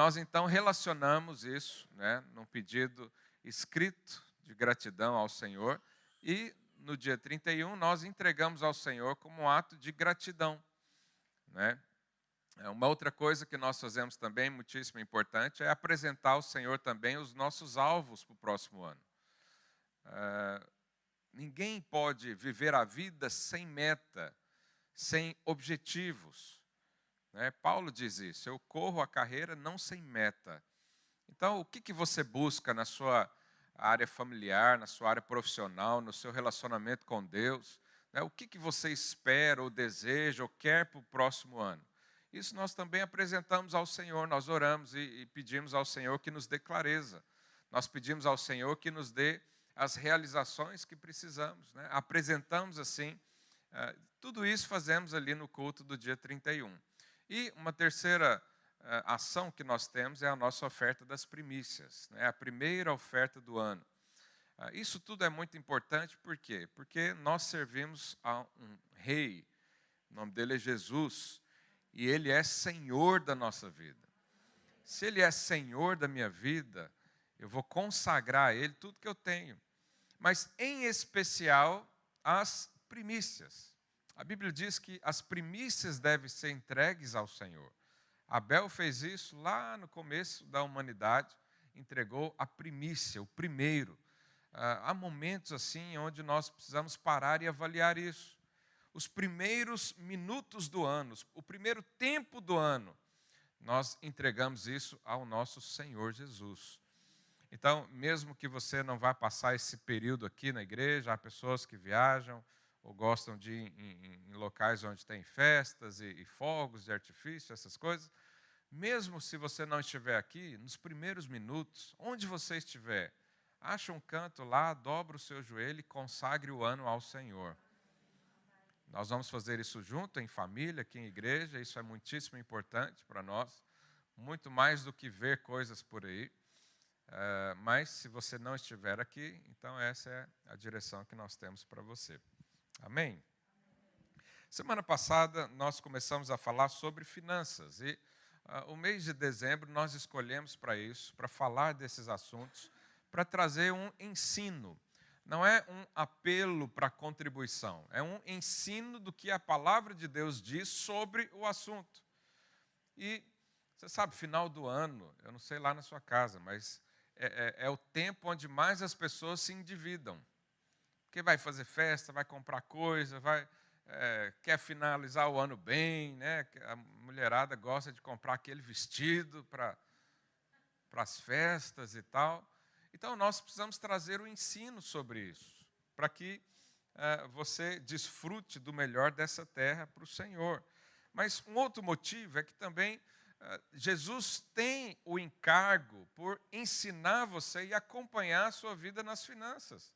nós então relacionamos isso, né, num pedido escrito de gratidão ao Senhor, e no dia 31 nós entregamos ao Senhor como um ato de gratidão. Né? É, uma outra coisa que nós fazemos também, muitíssimo importante, é apresentar ao Senhor também os nossos alvos para o próximo ano. É, ninguém pode viver a vida sem meta, sem objetivos. Né? Paulo diz isso: eu corro a carreira não sem meta. Então, o que, que você busca na sua área familiar, na sua área profissional, no seu relacionamento com Deus? Né? O que, que você espera, ou deseja, ou quer para o próximo ano? Isso nós também apresentamos ao Senhor, nós oramos e, e pedimos ao Senhor que nos dê clareza. Nós pedimos ao Senhor que nos dê as realizações que precisamos. Né? Apresentamos assim, uh, tudo isso fazemos ali no culto do dia 31. E uma terceira uh, ação que nós temos é a nossa oferta das primícias, né? a primeira oferta do ano. Uh, isso tudo é muito importante, por quê? Porque nós servimos a um rei, o nome dele é Jesus, e Ele é Senhor da nossa vida. Se Ele é Senhor da minha vida, eu vou consagrar a Ele tudo que eu tenho, mas em especial as primícias. A Bíblia diz que as primícias devem ser entregues ao Senhor. Abel fez isso lá no começo da humanidade, entregou a primícia, o primeiro. Ah, há momentos assim onde nós precisamos parar e avaliar isso os primeiros minutos do ano, o primeiro tempo do ano, nós entregamos isso ao nosso Senhor Jesus. Então, mesmo que você não vá passar esse período aqui na igreja, há pessoas que viajam ou gostam de ir em, em locais onde tem festas e, e fogos de artifício, essas coisas. Mesmo se você não estiver aqui, nos primeiros minutos, onde você estiver, acha um canto lá, dobra o seu joelho e consagre o ano ao Senhor. Nós vamos fazer isso junto, em família, aqui em igreja, isso é muitíssimo importante para nós, muito mais do que ver coisas por aí. Uh, mas se você não estiver aqui, então essa é a direção que nós temos para você. Amém? Semana passada nós começamos a falar sobre finanças e uh, o mês de dezembro nós escolhemos para isso, para falar desses assuntos, para trazer um ensino não é um apelo para contribuição, é um ensino do que a palavra de Deus diz sobre o assunto. E você sabe, final do ano, eu não sei lá na sua casa, mas é, é, é o tempo onde mais as pessoas se endividam. Porque vai fazer festa, vai comprar coisa, vai, é, quer finalizar o ano bem, né? a mulherada gosta de comprar aquele vestido para as festas e tal. Então, nós precisamos trazer o ensino sobre isso, para que uh, você desfrute do melhor dessa terra para o Senhor. Mas um outro motivo é que também uh, Jesus tem o encargo por ensinar você e acompanhar a sua vida nas finanças.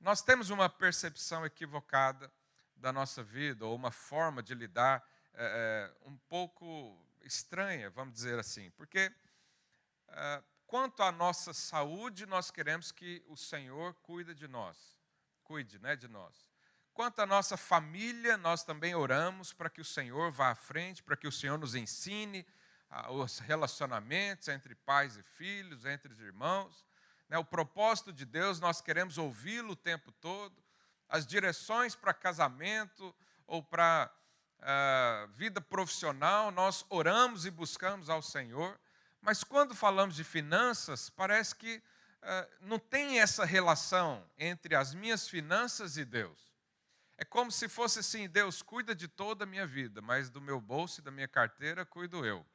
Nós temos uma percepção equivocada da nossa vida, ou uma forma de lidar é, um pouco estranha, vamos dizer assim, porque quanto à nossa saúde, nós queremos que o Senhor cuide de nós, cuide né, de nós. Quanto à nossa família, nós também oramos para que o Senhor vá à frente, para que o Senhor nos ensine ah, os relacionamentos entre pais e filhos, entre os irmãos. Né, o propósito de Deus, nós queremos ouvi-lo o tempo todo. As direções para casamento ou para ah, vida profissional, nós oramos e buscamos ao Senhor. Mas quando falamos de finanças, parece que uh, não tem essa relação entre as minhas finanças e Deus. É como se fosse assim: Deus cuida de toda a minha vida, mas do meu bolso e da minha carteira cuido eu.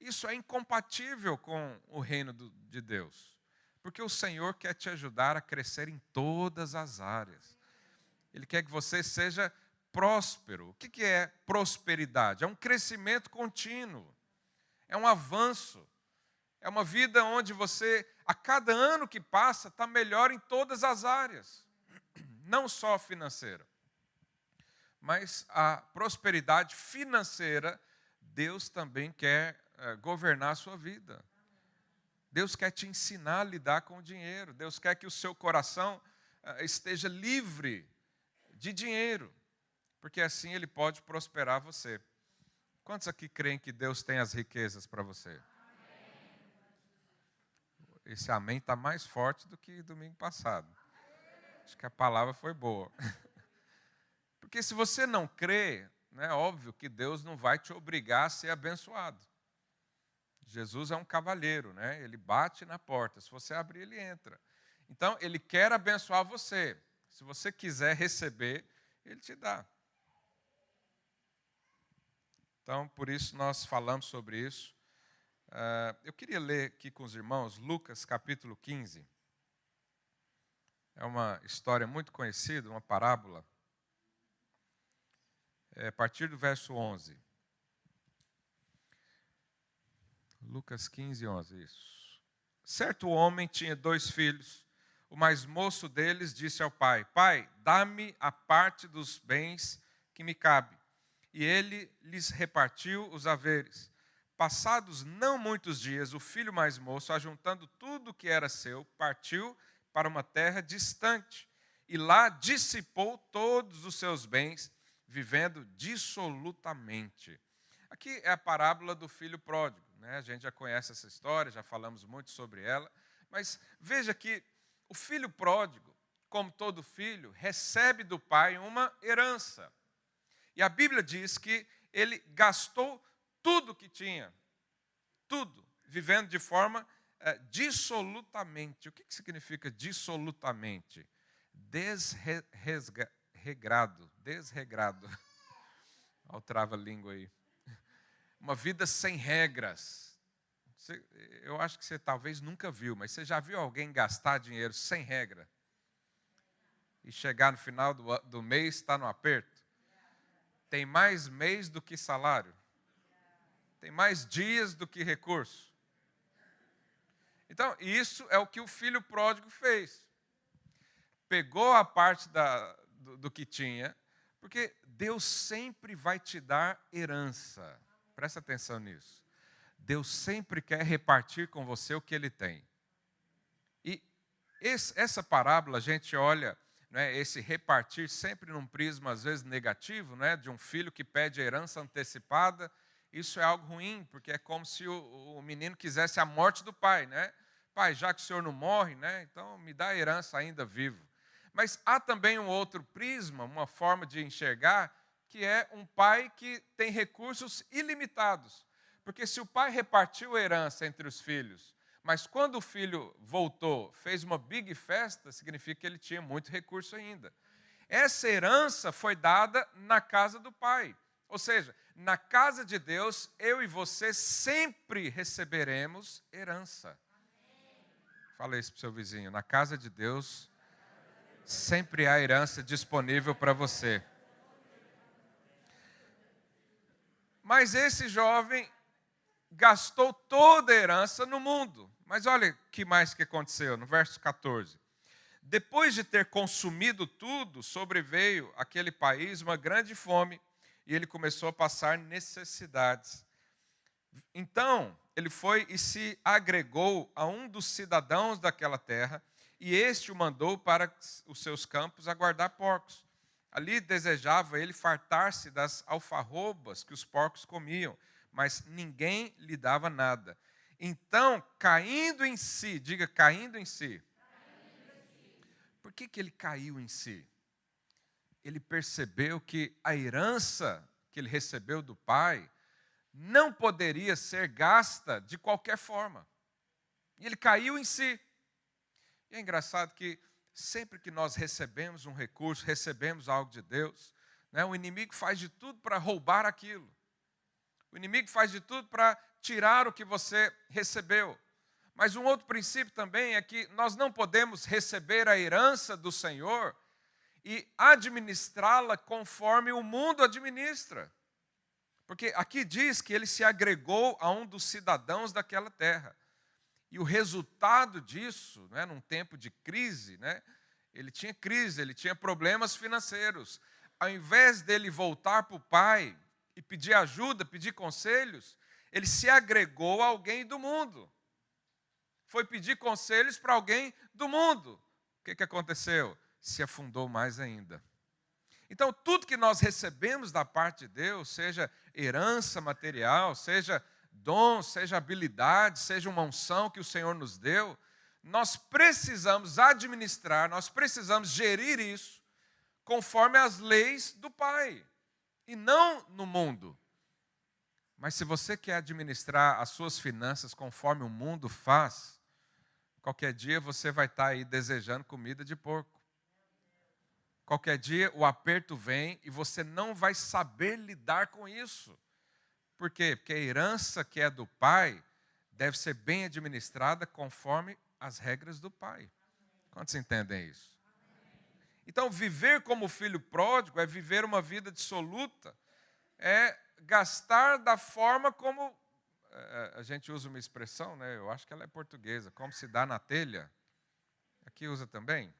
Isso é incompatível com o reino do, de Deus, porque o Senhor quer te ajudar a crescer em todas as áreas. Ele quer que você seja próspero. O que é prosperidade? É um crescimento contínuo é um avanço, é uma vida onde você, a cada ano que passa, está melhor em todas as áreas, não só financeira, mas a prosperidade financeira, Deus também quer é, governar a sua vida. Deus quer te ensinar a lidar com o dinheiro, Deus quer que o seu coração é, esteja livre de dinheiro, porque assim ele pode prosperar você. Quantos aqui creem que Deus tem as riquezas para você? Esse amém está mais forte do que domingo passado. Acho que a palavra foi boa. Porque se você não crê, é óbvio que Deus não vai te obrigar a ser abençoado. Jesus é um cavalheiro, né? Ele bate na porta. Se você abrir, ele entra. Então, ele quer abençoar você. Se você quiser receber, ele te dá. Então, por isso nós falamos sobre isso. Uh, eu queria ler aqui com os irmãos Lucas capítulo 15. É uma história muito conhecida, uma parábola. É, a partir do verso 11. Lucas 15, 11, isso. Certo homem tinha dois filhos. O mais moço deles disse ao pai: Pai, dá-me a parte dos bens que me cabe. E ele lhes repartiu os haveres. Passados não muitos dias, o filho mais moço, ajuntando tudo o que era seu, partiu para uma terra distante e lá dissipou todos os seus bens, vivendo dissolutamente. Aqui é a parábola do filho pródigo. Né? A gente já conhece essa história, já falamos muito sobre ela. Mas veja que o filho pródigo, como todo filho, recebe do pai uma herança. E a Bíblia diz que ele gastou tudo que tinha, tudo, vivendo de forma é, dissolutamente. O que, que significa dissolutamente? Desregrado, desregrado. Olha o trava-língua aí uma vida sem regras. Você, eu acho que você talvez nunca viu, mas você já viu alguém gastar dinheiro sem regra? E chegar no final do, do mês está no aperto? Tem mais mês do que salário? Tem mais dias do que recurso? Então, isso é o que o filho pródigo fez. Pegou a parte da, do, do que tinha, porque Deus sempre vai te dar herança. Presta atenção nisso. Deus sempre quer repartir com você o que ele tem. E esse, essa parábola, a gente olha né, esse repartir sempre num prisma, às vezes, negativo, né, de um filho que pede herança antecipada. Isso é algo ruim, porque é como se o, o menino quisesse a morte do pai. Né? Pai, já que o senhor não morre, né, então me dá a herança ainda vivo. Mas há também um outro prisma, uma forma de enxergar, que é um pai que tem recursos ilimitados. Porque se o pai repartiu a herança entre os filhos, mas quando o filho voltou, fez uma big festa, significa que ele tinha muito recurso ainda. Essa herança foi dada na casa do pai. Ou seja, na casa de Deus, eu e você sempre receberemos herança. Fala isso para o seu vizinho. Na casa de Deus, sempre há herança disponível para você. Mas esse jovem gastou toda a herança no mundo. Mas olha que mais que aconteceu no verso 14. Depois de ter consumido tudo, sobreveio aquele país uma grande fome e ele começou a passar necessidades. Então, ele foi e se agregou a um dos cidadãos daquela terra, e este o mandou para os seus campos a guardar porcos. Ali desejava ele fartar-se das alfarrobas que os porcos comiam, mas ninguém lhe dava nada. Então, caindo em si, diga caindo em si. Por que, que ele caiu em si? Ele percebeu que a herança que ele recebeu do pai não poderia ser gasta de qualquer forma. E ele caiu em si. E é engraçado que sempre que nós recebemos um recurso, recebemos algo de Deus, né, o inimigo faz de tudo para roubar aquilo. O inimigo faz de tudo para tirar o que você recebeu. Mas um outro princípio também é que nós não podemos receber a herança do Senhor e administrá-la conforme o mundo administra. Porque aqui diz que ele se agregou a um dos cidadãos daquela terra. E o resultado disso, né, num tempo de crise, né, ele tinha crise, ele tinha problemas financeiros. Ao invés dele voltar para o pai e pedir ajuda, pedir conselhos, ele se agregou a alguém do mundo. Foi pedir conselhos para alguém do mundo. O que, que aconteceu? Se afundou mais ainda. Então, tudo que nós recebemos da parte de Deus, seja herança material, seja dom, seja habilidade, seja uma unção que o Senhor nos deu, nós precisamos administrar, nós precisamos gerir isso conforme as leis do Pai e não no mundo. Mas se você quer administrar as suas finanças conforme o mundo faz, qualquer dia você vai estar aí desejando comida de porco. Qualquer dia o aperto vem e você não vai saber lidar com isso. Por quê? Porque a herança que é do pai deve ser bem administrada conforme as regras do pai. Quantos entendem isso? Então, viver como filho pródigo é viver uma vida dissoluta, é gastar da forma como. É, a gente usa uma expressão, né? eu acho que ela é portuguesa, como se dá na telha. Aqui usa também?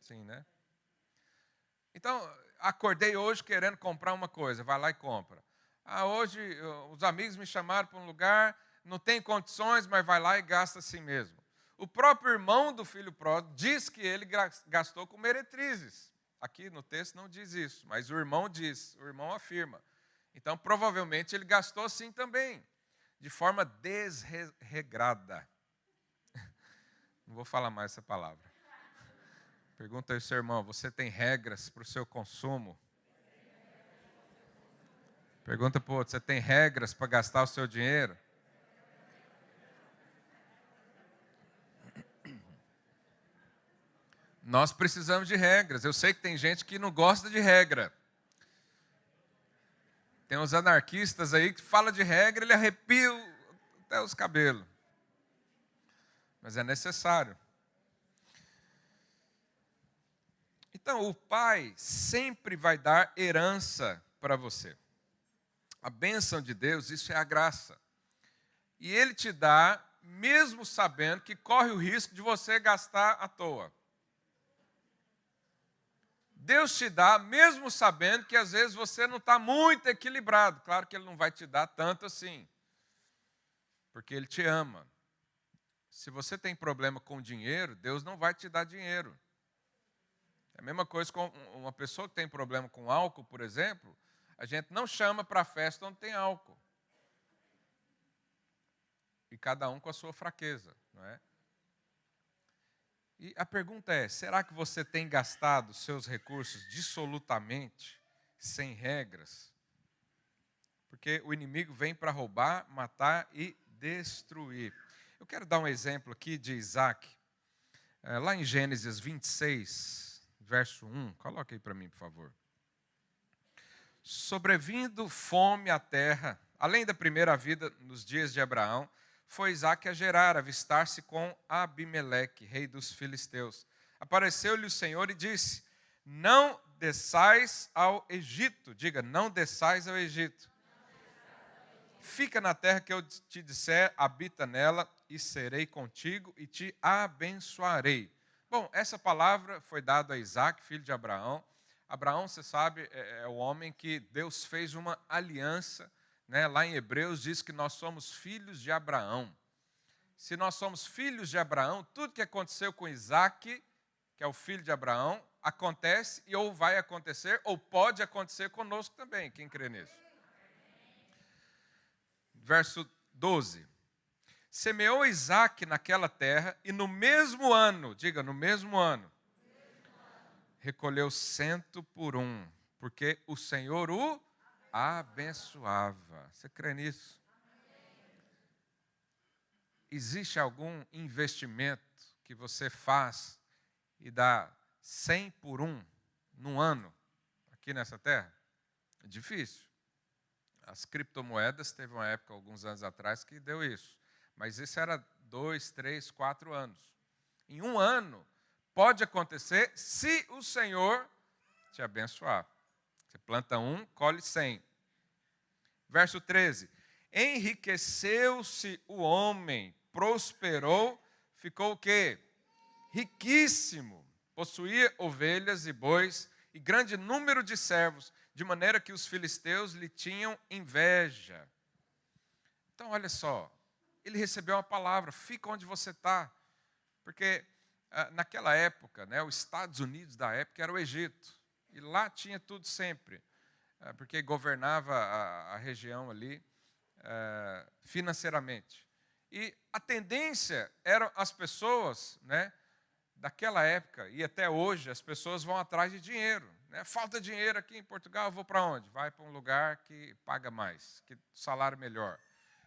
Sim, né? Então, acordei hoje querendo comprar uma coisa, vai lá e compra. Ah, hoje os amigos me chamaram para um lugar, não tem condições, mas vai lá e gasta assim mesmo. O próprio irmão do filho pródigo diz que ele gastou com meretrizes. Aqui no texto não diz isso, mas o irmão diz, o irmão afirma. Então, provavelmente, ele gastou assim também, de forma desregrada. Não vou falar mais essa palavra. Pergunta aí, seu irmão: você tem regras para o seu consumo? Pergunta para outro: você tem regras para gastar o seu dinheiro? Nós precisamos de regras. Eu sei que tem gente que não gosta de regra. Tem uns anarquistas aí que fala de regra, ele arrepia até os cabelos. Mas é necessário. Então, o pai sempre vai dar herança para você. A bênção de Deus, isso é a graça. E ele te dá, mesmo sabendo que corre o risco de você gastar à toa. Deus te dá, mesmo sabendo que às vezes você não está muito equilibrado. Claro que Ele não vai te dar tanto assim, porque Ele te ama. Se você tem problema com dinheiro, Deus não vai te dar dinheiro. É a mesma coisa com uma pessoa que tem problema com álcool, por exemplo, a gente não chama para a festa onde tem álcool. E cada um com a sua fraqueza, não é? E a pergunta é: será que você tem gastado seus recursos dissolutamente, sem regras? Porque o inimigo vem para roubar, matar e destruir. Eu quero dar um exemplo aqui de Isaac, eh, lá em Gênesis 26, verso 1. Coloque aí para mim, por favor. Sobrevindo fome à terra, além da primeira vida nos dias de Abraão, foi Isaac a gerar, avistar-se com Abimeleque, rei dos filisteus. Apareceu-lhe o Senhor e disse: Não desçais ao Egito. Diga, não desçais ao Egito. Fica na terra que eu te disser, habita nela, e serei contigo e te abençoarei. Bom, essa palavra foi dada a Isaac, filho de Abraão. Abraão, você sabe, é, é o homem que Deus fez uma aliança. Né? Lá em Hebreus diz que nós somos filhos de Abraão. Se nós somos filhos de Abraão, tudo que aconteceu com Isaac, que é o filho de Abraão, acontece e ou vai acontecer, ou pode acontecer conosco também. Quem crê nisso? Verso 12 semeou Isaac naquela terra e no mesmo ano, diga, no mesmo ano, recolheu cento por um, porque o Senhor o abençoava. Você crê nisso? Existe algum investimento que você faz e dá cem por um num ano aqui nessa terra? É difícil. As criptomoedas teve uma época, alguns anos atrás, que deu isso. Mas isso era dois, três, quatro anos. Em um ano, pode acontecer se o Senhor te abençoar. Você planta um, colhe cem. Verso 13: Enriqueceu-se o homem, prosperou, ficou o quê? Riquíssimo. Possuía ovelhas e bois e grande número de servos, de maneira que os filisteus lhe tinham inveja. Então, olha só, ele recebeu uma palavra: fica onde você está. Porque naquela época, né, os Estados Unidos da época era o Egito. E lá tinha tudo sempre, eh, porque governava a, a região ali é, financeiramente. E a tendência eram as pessoas, né, daquela época e até hoje, as pessoas vão atrás de dinheiro. Né? Falta dinheiro aqui em Portugal, vou para onde? Vai para um lugar que paga mais, que salário melhor.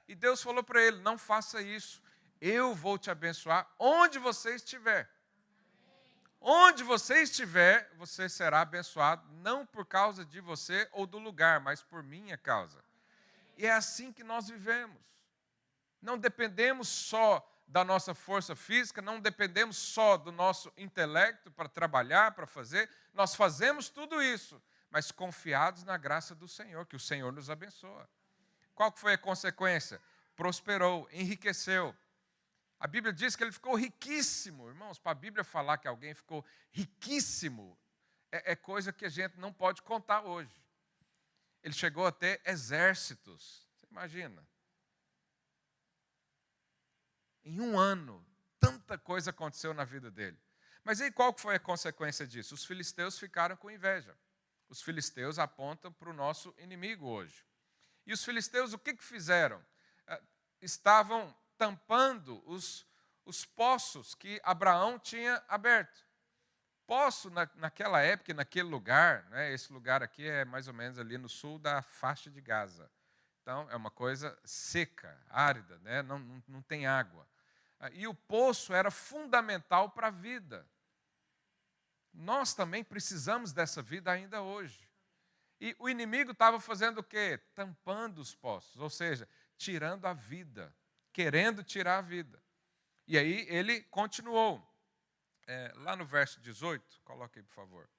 E Deus falou para ele: não faça isso. Eu vou te abençoar onde você estiver. Onde você estiver, você será abençoado, não por causa de você ou do lugar, mas por minha causa. E é assim que nós vivemos. Não dependemos só da nossa força física, não dependemos só do nosso intelecto para trabalhar, para fazer. Nós fazemos tudo isso, mas confiados na graça do Senhor, que o Senhor nos abençoa. Qual foi a consequência? Prosperou, enriqueceu. A Bíblia diz que ele ficou riquíssimo. Irmãos, para a Bíblia falar que alguém ficou riquíssimo, é, é coisa que a gente não pode contar hoje. Ele chegou a ter exércitos. Você imagina? Em um ano, tanta coisa aconteceu na vida dele. Mas aí qual foi a consequência disso? Os filisteus ficaram com inveja. Os filisteus apontam para o nosso inimigo hoje. E os filisteus o que, que fizeram? Ah, estavam tampando os, os poços que Abraão tinha aberto. Poço, na, naquela época, naquele lugar, né, esse lugar aqui é mais ou menos ali no sul da faixa de Gaza. Então, é uma coisa seca, árida, né, não, não, não tem água. Ah, e o poço era fundamental para a vida. Nós também precisamos dessa vida ainda hoje. E o inimigo estava fazendo o quê? Tampando os poços, ou seja, tirando a vida, querendo tirar a vida. E aí ele continuou. É, lá no verso 18, coloque aí, por favor.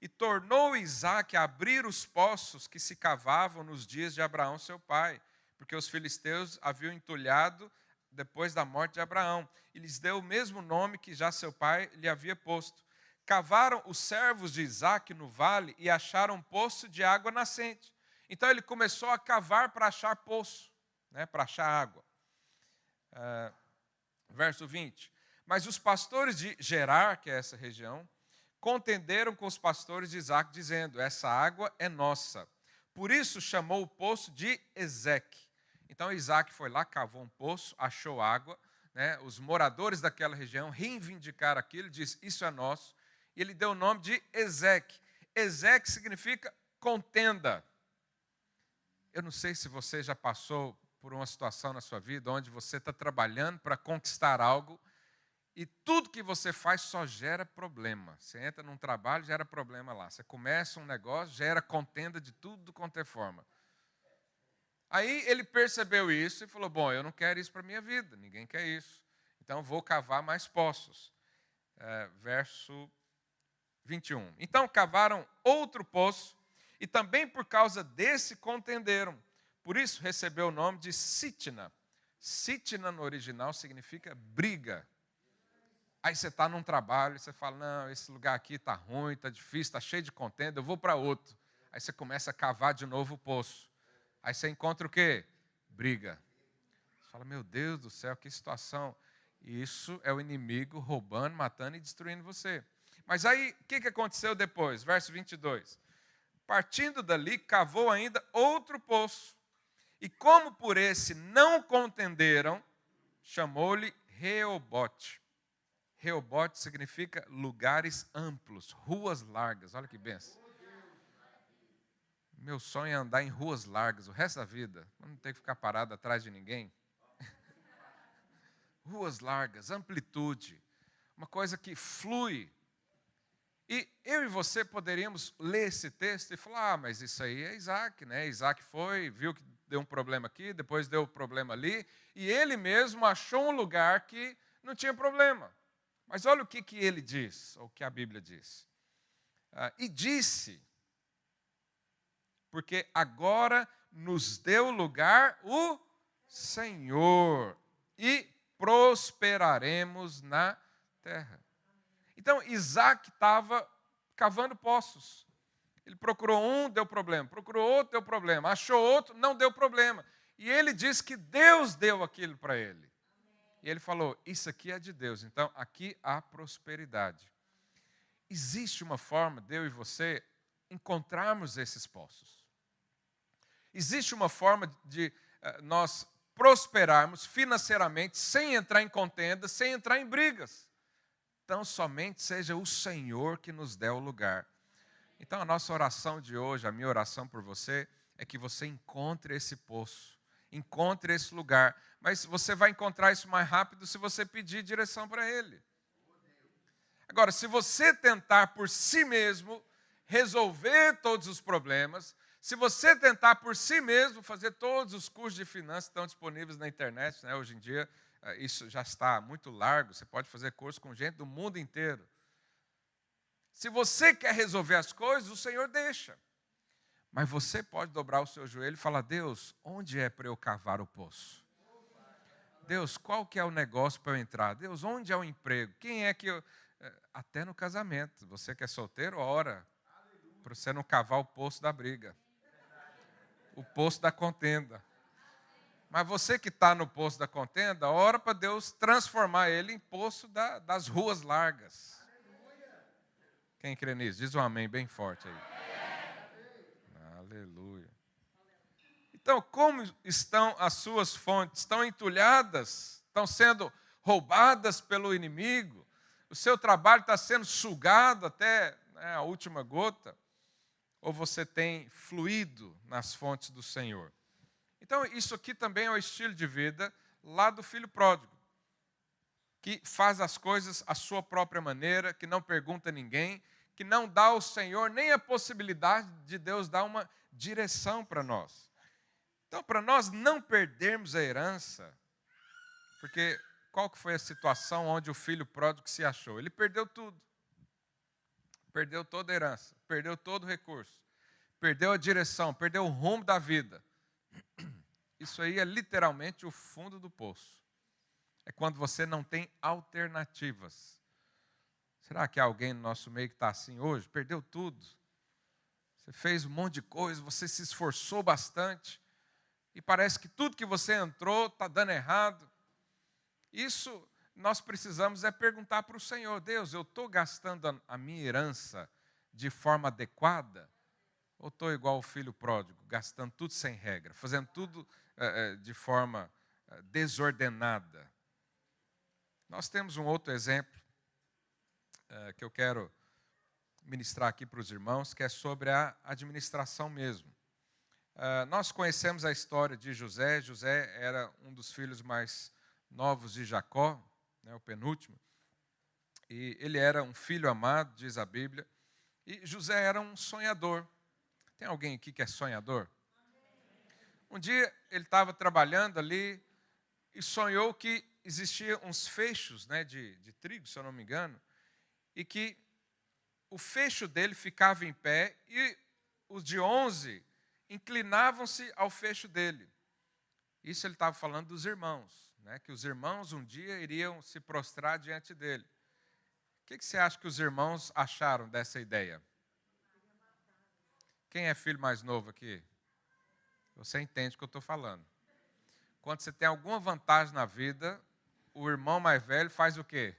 E tornou Isaac a abrir os poços que se cavavam nos dias de Abraão, seu pai, porque os filisteus haviam entulhado depois da morte de Abraão, e lhes deu o mesmo nome que já seu pai lhe havia posto. Cavaram os servos de Isaac no vale e acharam um poço de água nascente. Então ele começou a cavar para achar poço, né, para achar água. Uh, verso 20. Mas os pastores de Gerar, que é essa região, contenderam com os pastores de Isaac, dizendo: Essa água é nossa. Por isso chamou o poço de Ezeque. Então Isaac foi lá, cavou um poço, achou água. Né? Os moradores daquela região reivindicaram aquilo, disse: Isso é nosso e ele deu o nome de Ezeque. Ezeque significa contenda. Eu não sei se você já passou por uma situação na sua vida onde você está trabalhando para conquistar algo e tudo que você faz só gera problema. Você entra num trabalho, gera problema lá. Você começa um negócio, gera contenda de tudo quanto é forma. Aí ele percebeu isso e falou: Bom, eu não quero isso para a minha vida, ninguém quer isso. Então vou cavar mais poços. É, verso 21. Então cavaram outro poço e também por causa desse contenderam. Por isso recebeu o nome de Sitna. Sitna no original significa briga. Aí você está num trabalho você fala: Não, esse lugar aqui está ruim, está difícil, está cheio de contenda, eu vou para outro. Aí você começa a cavar de novo o poço. Aí você encontra o quê? Briga. Você fala: Meu Deus do céu, que situação. Isso é o inimigo roubando, matando e destruindo você. Mas aí, o que, que aconteceu depois? Verso 22. Partindo dali, cavou ainda outro poço. E como por esse não contenderam, chamou-lhe Reobote. Reobote significa lugares amplos, ruas largas. Olha que benção. Meu sonho é andar em ruas largas o resto da vida. Não ter que ficar parado atrás de ninguém. ruas largas, amplitude. Uma coisa que flui e eu e você poderíamos ler esse texto e falar: ah, mas isso aí é Isaac, né? Isaac foi, viu que deu um problema aqui, depois deu um problema ali, e ele mesmo achou um lugar que não tinha problema. Mas olha o que, que ele diz, ou o que a Bíblia diz. Ah, e disse, porque agora nos deu lugar o Senhor, e prosperaremos na terra. Então, Isaac estava cavando poços. Ele procurou um, deu problema. Procurou outro, deu problema. Achou outro, não deu problema. E ele disse que Deus deu aquilo para ele. E ele falou: Isso aqui é de Deus. Então, aqui há prosperidade. existe uma forma de eu e você encontrarmos esses poços. Existe uma forma de uh, nós prosperarmos financeiramente sem entrar em contenda, sem entrar em brigas. Então, somente seja o Senhor que nos dê o lugar. Então, a nossa oração de hoje, a minha oração por você, é que você encontre esse poço, encontre esse lugar. Mas você vai encontrar isso mais rápido se você pedir direção para Ele. Agora, se você tentar por si mesmo resolver todos os problemas, se você tentar por si mesmo fazer todos os cursos de finanças que estão disponíveis na internet, né? hoje em dia eh, isso já está muito largo, você pode fazer curso com gente do mundo inteiro. Se você quer resolver as coisas, o Senhor deixa. Mas você pode dobrar o seu joelho e falar: Deus, onde é para eu cavar o poço? Deus, qual que é o negócio para eu entrar? Deus, onde é o emprego? Quem é que eu. Eh, até no casamento. Você que é solteiro, ora. Para você não cavar o poço da briga. O poço da contenda. Mas você que está no poço da contenda, ora para Deus transformar ele em poço da, das ruas largas. Quem crê nisso? Diz um amém bem forte aí. Aleluia. Então, como estão as suas fontes? Estão entulhadas? Estão sendo roubadas pelo inimigo? O seu trabalho está sendo sugado até né, a última gota? Ou você tem fluído nas fontes do Senhor? Então, isso aqui também é o estilo de vida lá do filho pródigo, que faz as coisas à sua própria maneira, que não pergunta a ninguém, que não dá ao Senhor nem a possibilidade de Deus dar uma direção para nós. Então, para nós não perdermos a herança, porque qual que foi a situação onde o filho pródigo se achou? Ele perdeu tudo. Perdeu toda a herança, perdeu todo o recurso, perdeu a direção, perdeu o rumo da vida. Isso aí é literalmente o fundo do poço. É quando você não tem alternativas. Será que há alguém no nosso meio que está assim hoje? Perdeu tudo. Você fez um monte de coisa, você se esforçou bastante, e parece que tudo que você entrou está dando errado. Isso nós precisamos é perguntar para o Senhor: Deus, eu estou gastando a minha herança de forma adequada? Ou estou igual o filho pródigo, gastando tudo sem regra, fazendo tudo é, de forma desordenada? Nós temos um outro exemplo é, que eu quero ministrar aqui para os irmãos, que é sobre a administração mesmo. É, nós conhecemos a história de José. José era um dos filhos mais novos de Jacó, né, o penúltimo. E ele era um filho amado, diz a Bíblia. E José era um sonhador. Tem alguém aqui que é sonhador? Um dia ele estava trabalhando ali e sonhou que existiam uns fechos né, de, de trigo, se eu não me engano, e que o fecho dele ficava em pé e os de onze inclinavam-se ao fecho dele. Isso ele estava falando dos irmãos né, que os irmãos um dia iriam se prostrar diante dele. O que, que você acha que os irmãos acharam dessa ideia? Quem é filho mais novo aqui? Você entende o que eu estou falando. Quando você tem alguma vantagem na vida, o irmão mais velho faz o quê?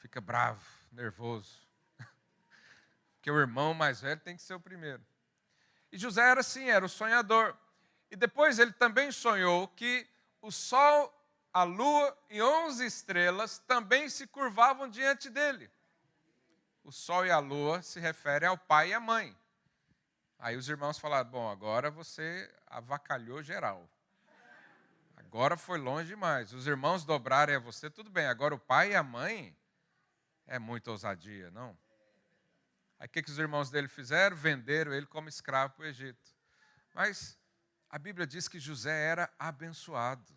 Fica bravo, nervoso. Porque o irmão mais velho tem que ser o primeiro. E José era assim, era o sonhador. E depois ele também sonhou que o sol, a lua e onze estrelas também se curvavam diante dele. O sol e a lua se referem ao pai e à mãe. Aí os irmãos falaram: Bom, agora você avacalhou geral. Agora foi longe demais. Os irmãos dobrarem a você, tudo bem. Agora o pai e a mãe é muita ousadia, não? Aí o que, que os irmãos dele fizeram? Venderam ele como escravo para o Egito. Mas a Bíblia diz que José era abençoado.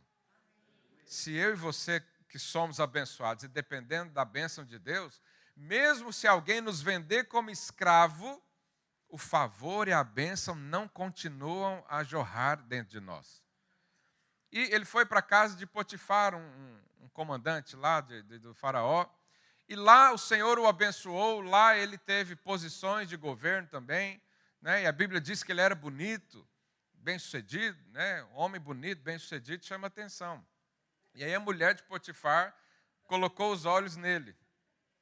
Se eu e você que somos abençoados e dependendo da bênção de Deus, mesmo se alguém nos vender como escravo, o favor e a bênção não continuam a jorrar dentro de nós. E ele foi para a casa de Potifar, um, um comandante lá de, de, do faraó, e lá o Senhor o abençoou, lá ele teve posições de governo também, né? e a Bíblia diz que ele era bonito, bem-sucedido, né? Homem bonito, bem-sucedido, chama atenção. E aí a mulher de Potifar colocou os olhos nele.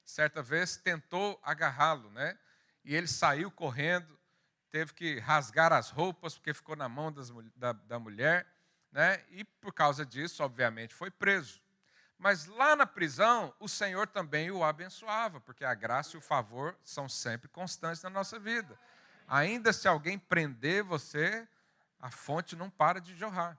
certa vez tentou agarrá-lo, né? E ele saiu correndo, teve que rasgar as roupas porque ficou na mão das, da, da mulher, né? E por causa disso, obviamente, foi preso. Mas lá na prisão, o Senhor também o abençoava, porque a graça e o favor são sempre constantes na nossa vida. Ainda se alguém prender você, a fonte não para de jorrar.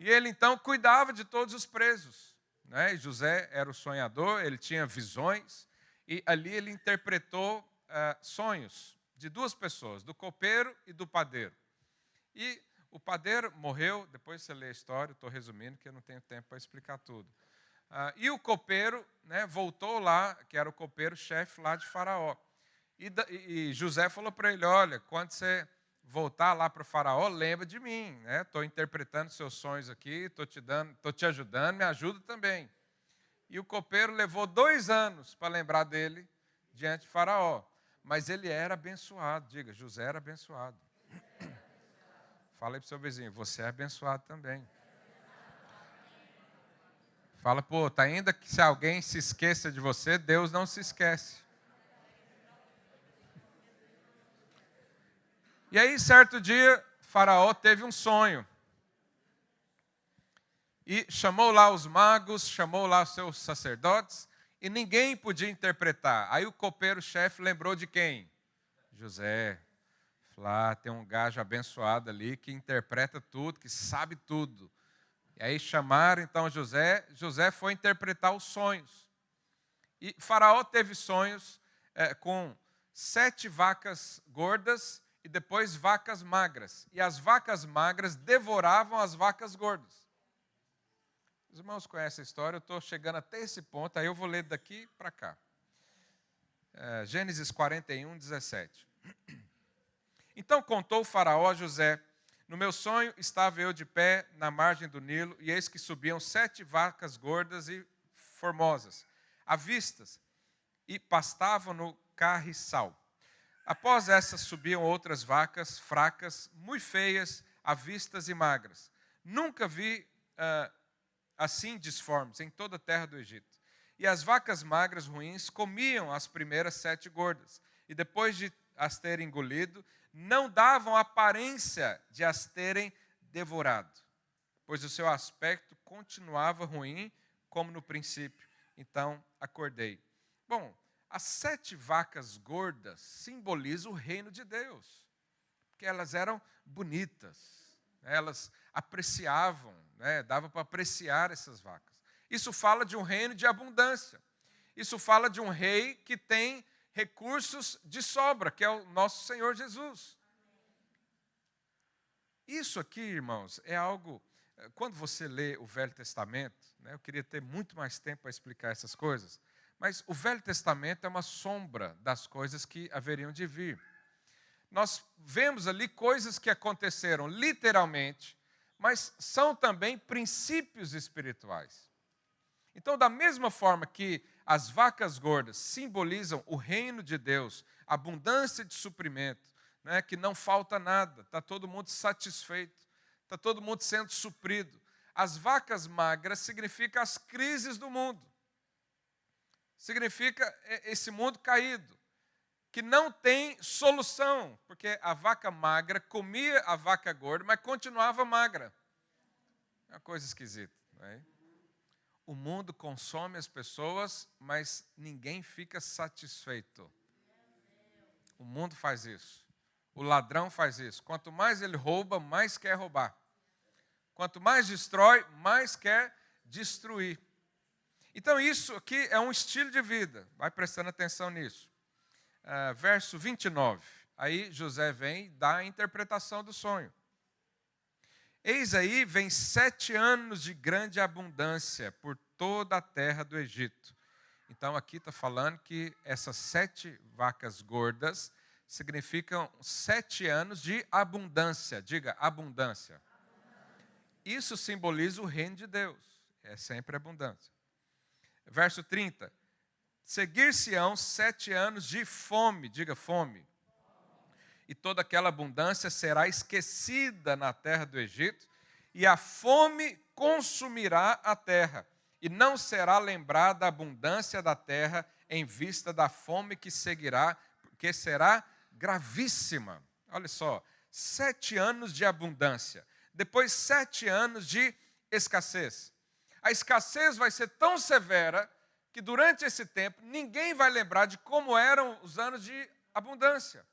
E ele então cuidava de todos os presos. Né? José era o sonhador, ele tinha visões, e ali ele interpretou uh, sonhos de duas pessoas, do copeiro e do padeiro. E o padeiro morreu, depois você lê a história, estou resumindo, que eu não tenho tempo para explicar tudo. Ah, e o copeiro né, voltou lá, que era o copeiro-chefe lá de Faraó. E, e José falou para ele: Olha, quando você voltar lá para o Faraó, lembra de mim. Estou né? interpretando seus sonhos aqui, estou te, dando, te ajudando, me ajuda também. E o copeiro levou dois anos para lembrar dele diante de Faraó. Mas ele era abençoado, diga, José era abençoado. Fala aí para o seu vizinho, você é abençoado também. Fala, pô, tá ainda que se alguém se esqueça de você, Deus não se esquece. E aí, certo dia, Faraó teve um sonho. E chamou lá os magos, chamou lá os seus sacerdotes, e ninguém podia interpretar. Aí o copeiro-chefe lembrou de quem? José. Lá ah, tem um gajo abençoado ali que interpreta tudo, que sabe tudo. E aí chamaram então José, José foi interpretar os sonhos. E Faraó teve sonhos é, com sete vacas gordas e depois vacas magras. E as vacas magras devoravam as vacas gordas. Os irmãos conhecem a história, eu estou chegando até esse ponto, aí eu vou ler daqui para cá. É, Gênesis 41, 17. Então contou o Faraó a José no meu sonho estava eu de pé na margem do Nilo, e eis que subiam sete vacas gordas e formosas, à vistas, e pastavam no carriçal. Após essas subiam outras vacas fracas, muito feias, à vistas e magras. Nunca vi uh, assim disformes em toda a terra do Egito. E as vacas magras ruins comiam as primeiras sete gordas, e depois de as terem engolido, não davam aparência de as terem devorado, pois o seu aspecto continuava ruim, como no princípio. Então acordei. Bom, as sete vacas gordas simbolizam o reino de Deus, porque elas eram bonitas, elas apreciavam, né? dava para apreciar essas vacas. Isso fala de um reino de abundância. Isso fala de um rei que tem recursos de sobra, que é o nosso Senhor Jesus. Isso aqui, irmãos, é algo. Eh, quando você lê o Velho Testamento, né, eu queria ter muito mais tempo para explicar essas coisas, mas o Velho Testamento é uma sombra das coisas que haveriam de vir. Nós vemos ali coisas que aconteceram literalmente, mas são também princípios espirituais. Então, da mesma forma que as vacas gordas simbolizam o reino de Deus, abundância de suprimento, né, que não falta nada, está todo mundo satisfeito, está todo mundo sendo suprido. As vacas magras significa as crises do mundo, significa esse mundo caído, que não tem solução, porque a vaca magra comia a vaca gorda, mas continuava magra. É uma coisa esquisita. Não é? O mundo consome as pessoas, mas ninguém fica satisfeito. O mundo faz isso. O ladrão faz isso. Quanto mais ele rouba, mais quer roubar. Quanto mais destrói, mais quer destruir. Então, isso aqui é um estilo de vida. Vai prestando atenção nisso. Uh, verso 29. Aí José vem e dá a interpretação do sonho. Eis aí vem sete anos de grande abundância por toda a terra do Egito. Então aqui está falando que essas sete vacas gordas significam sete anos de abundância. Diga, abundância. Isso simboliza o reino de Deus. É sempre abundância. Verso 30. Seguir-se-ão sete anos de fome. Diga, fome e toda aquela abundância será esquecida na terra do Egito, e a fome consumirá a terra, e não será lembrada a abundância da terra em vista da fome que seguirá, porque será gravíssima. Olha só, sete anos de abundância, depois sete anos de escassez. A escassez vai ser tão severa que durante esse tempo ninguém vai lembrar de como eram os anos de abundância.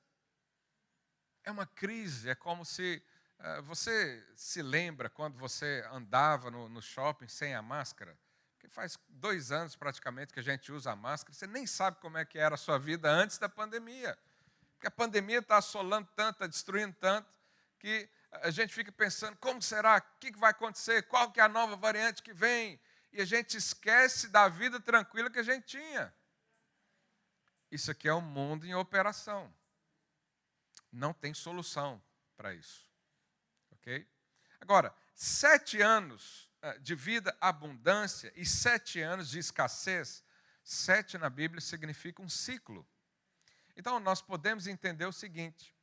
É uma crise, é como se uh, você se lembra quando você andava no, no shopping sem a máscara que faz dois anos praticamente que a gente usa a máscara, você nem sabe como é que era a sua vida antes da pandemia. Porque a pandemia está assolando tanto, está destruindo tanto, que a gente fica pensando, como será? O que vai acontecer? Qual que é a nova variante que vem? E a gente esquece da vida tranquila que a gente tinha. Isso aqui é um mundo em operação. Não tem solução para isso. Ok? Agora, sete anos eh, de vida abundância e sete anos de escassez, sete na Bíblia significa um ciclo. Então nós podemos entender o seguinte: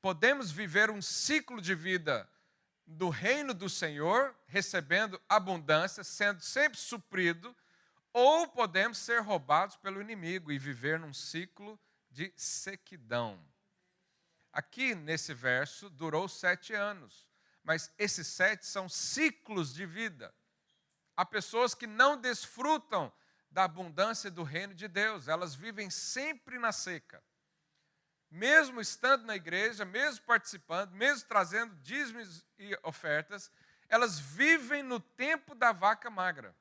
podemos viver um ciclo de vida do reino do Senhor, recebendo abundância, sendo sempre suprido, ou podemos ser roubados pelo inimigo e viver num ciclo de sequidão. Aqui nesse verso durou sete anos mas esses sete são ciclos de vida. Há pessoas que não desfrutam da abundância do reino de Deus, elas vivem sempre na seca. Mesmo estando na igreja, mesmo participando, mesmo trazendo dízimos e ofertas, elas vivem no tempo da vaca magra.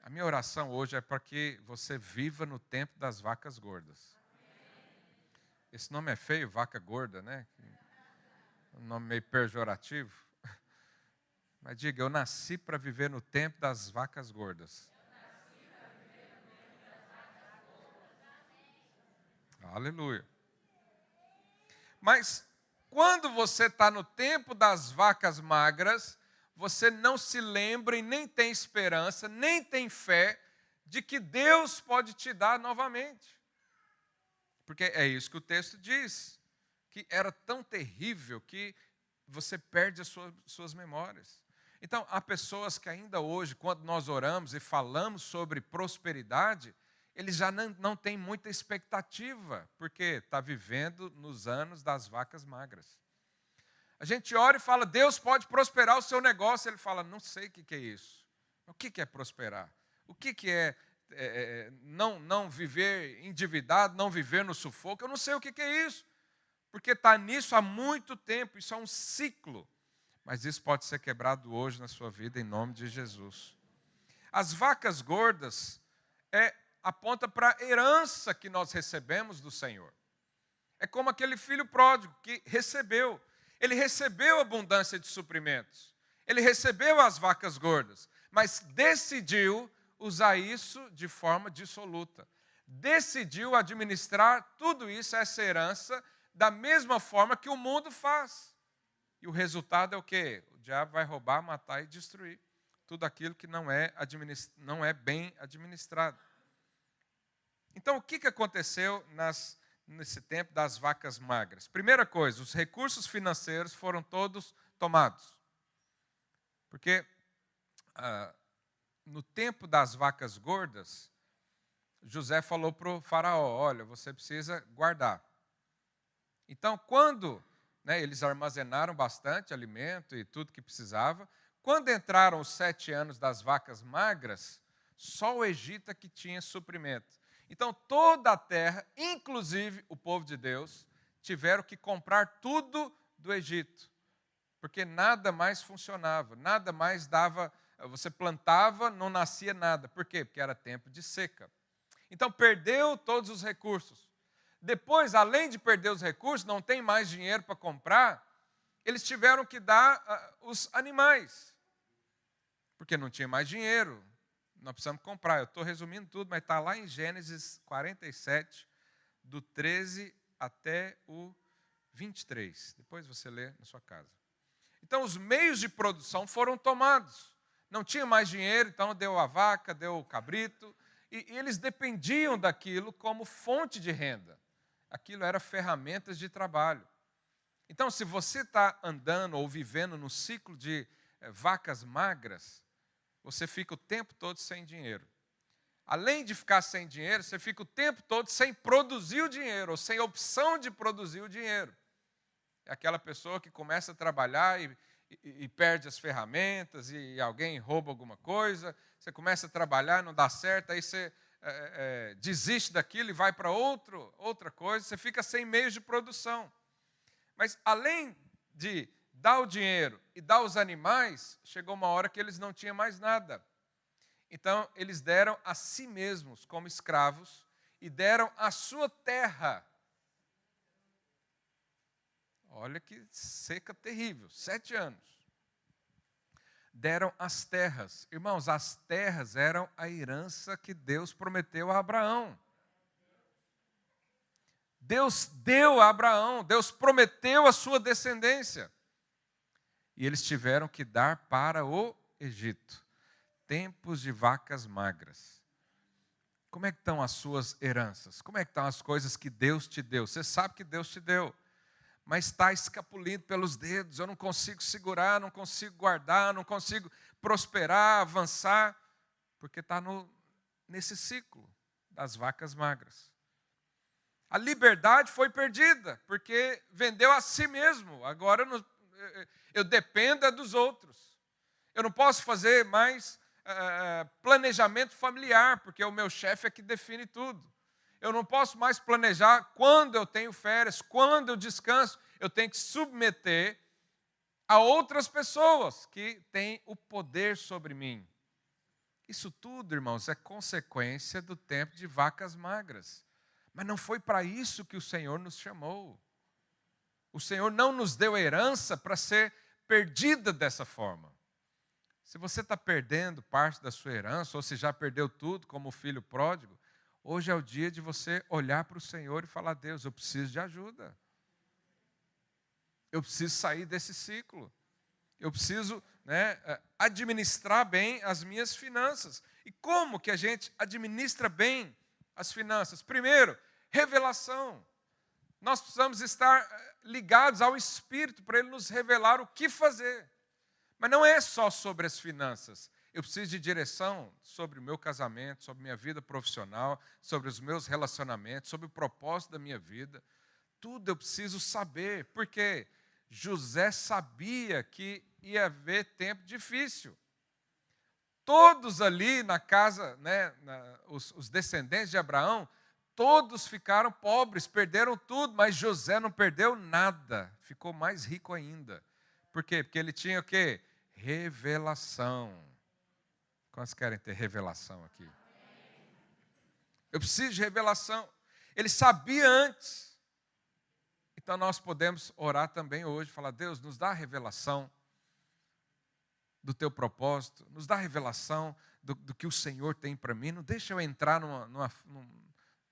A minha oração hoje é para que você viva no tempo das vacas gordas. Esse nome é feio, vaca gorda, né? um nome meio pejorativo. Mas diga, eu nasci para viver no tempo das vacas gordas. Aleluia. Mas quando você está no tempo das vacas magras, você não se lembra e nem tem esperança, nem tem fé de que Deus pode te dar novamente. Porque é isso que o texto diz que era tão terrível que você perde as suas, suas memórias. Então, há pessoas que ainda hoje, quando nós oramos e falamos sobre prosperidade, eles já não, não têm muita expectativa, porque está vivendo nos anos das vacas magras. A gente ora e fala, Deus pode prosperar o seu negócio. Ele fala, não sei o que é isso. O que é prosperar? O que é, é, é não, não viver endividado, não viver no sufoco? Eu não sei o que é isso porque está nisso há muito tempo, isso é um ciclo. Mas isso pode ser quebrado hoje na sua vida, em nome de Jesus. As vacas gordas é, aponta para a herança que nós recebemos do Senhor. É como aquele filho pródigo que recebeu. Ele recebeu abundância de suprimentos. Ele recebeu as vacas gordas, mas decidiu usar isso de forma dissoluta. Decidiu administrar tudo isso, essa herança, da mesma forma que o mundo faz. E o resultado é o quê? O diabo vai roubar, matar e destruir tudo aquilo que não é, não é bem administrado. Então, o que, que aconteceu nas, nesse tempo das vacas magras? Primeira coisa, os recursos financeiros foram todos tomados. Porque ah, no tempo das vacas gordas, José falou para o faraó: olha, você precisa guardar. Então, quando né, eles armazenaram bastante alimento e tudo que precisava, quando entraram os sete anos das vacas magras, só o Egito é que tinha suprimento. Então, toda a terra, inclusive o povo de Deus, tiveram que comprar tudo do Egito, porque nada mais funcionava, nada mais dava. Você plantava, não nascia nada. Por quê? Porque era tempo de seca. Então, perdeu todos os recursos. Depois, além de perder os recursos, não tem mais dinheiro para comprar, eles tiveram que dar uh, os animais, porque não tinha mais dinheiro, nós precisamos comprar. Eu estou resumindo tudo, mas está lá em Gênesis 47, do 13 até o 23. Depois você lê na sua casa. Então, os meios de produção foram tomados. Não tinha mais dinheiro, então deu a vaca, deu o cabrito, e, e eles dependiam daquilo como fonte de renda aquilo era ferramentas de trabalho. Então, se você está andando ou vivendo no ciclo de é, vacas magras, você fica o tempo todo sem dinheiro. Além de ficar sem dinheiro, você fica o tempo todo sem produzir o dinheiro, ou sem opção de produzir o dinheiro. É aquela pessoa que começa a trabalhar e, e, perde as ferramentas, e alguém rouba alguma coisa, você começa a trabalhar, não dá certo, aí você é, é, desiste daquilo e vai para outra coisa, você fica sem meios de produção. Mas além de dar o dinheiro e dar os animais, chegou uma hora que eles não tinham mais nada. Então, eles deram a si mesmos como escravos e deram a sua terra. Olha que seca terrível sete anos. Deram as terras. Irmãos, as terras eram a herança que Deus prometeu a Abraão. Deus deu a Abraão, Deus prometeu a sua descendência. E eles tiveram que dar para o Egito tempos de vacas magras. Como é que estão as suas heranças? Como é que estão as coisas que Deus te deu? Você sabe que Deus te deu, mas está escapulindo pelos dedos. Eu não consigo segurar, não consigo guardar, não consigo prosperar, avançar, porque está nesse ciclo das vacas magras. A liberdade foi perdida, porque vendeu a si mesmo. Agora eu, eu dependo é dos outros. Eu não posso fazer mais uh, planejamento familiar, porque o meu chefe é que define tudo. Eu não posso mais planejar quando eu tenho férias, quando eu descanso. Eu tenho que submeter a outras pessoas que têm o poder sobre mim. Isso tudo, irmãos, é consequência do tempo de vacas magras. Mas não foi para isso que o Senhor nos chamou. O Senhor não nos deu herança para ser perdida dessa forma. Se você está perdendo parte da sua herança, ou se já perdeu tudo, como o filho pródigo, hoje é o dia de você olhar para o Senhor e falar: Deus, eu preciso de ajuda. Eu preciso sair desse ciclo. Eu preciso né, eh, administrar bem as minhas finanças. E como que a gente administra bem as finanças? Primeiro, revelação. Nós precisamos estar eh, ligados ao Espírito para Ele nos revelar o que fazer. Mas não é só sobre as finanças. Eu preciso de direção sobre o meu casamento, sobre minha vida profissional, sobre os meus relacionamentos, sobre o propósito da minha vida. Tudo eu preciso saber, porque José sabia que ia haver tempo difícil. Todos ali na casa, né, na, os, os descendentes de Abraão, todos ficaram pobres, perderam tudo, mas José não perdeu nada, ficou mais rico ainda. Por quê? Porque ele tinha o quê? Revelação. Quantos querem ter revelação aqui? Eu preciso de revelação. Ele sabia antes. Então nós podemos orar também hoje, falar: Deus, nos dá a revelação do teu propósito, nos dá revelação do, do que o Senhor tem para mim. Não deixa eu entrar numa, numa,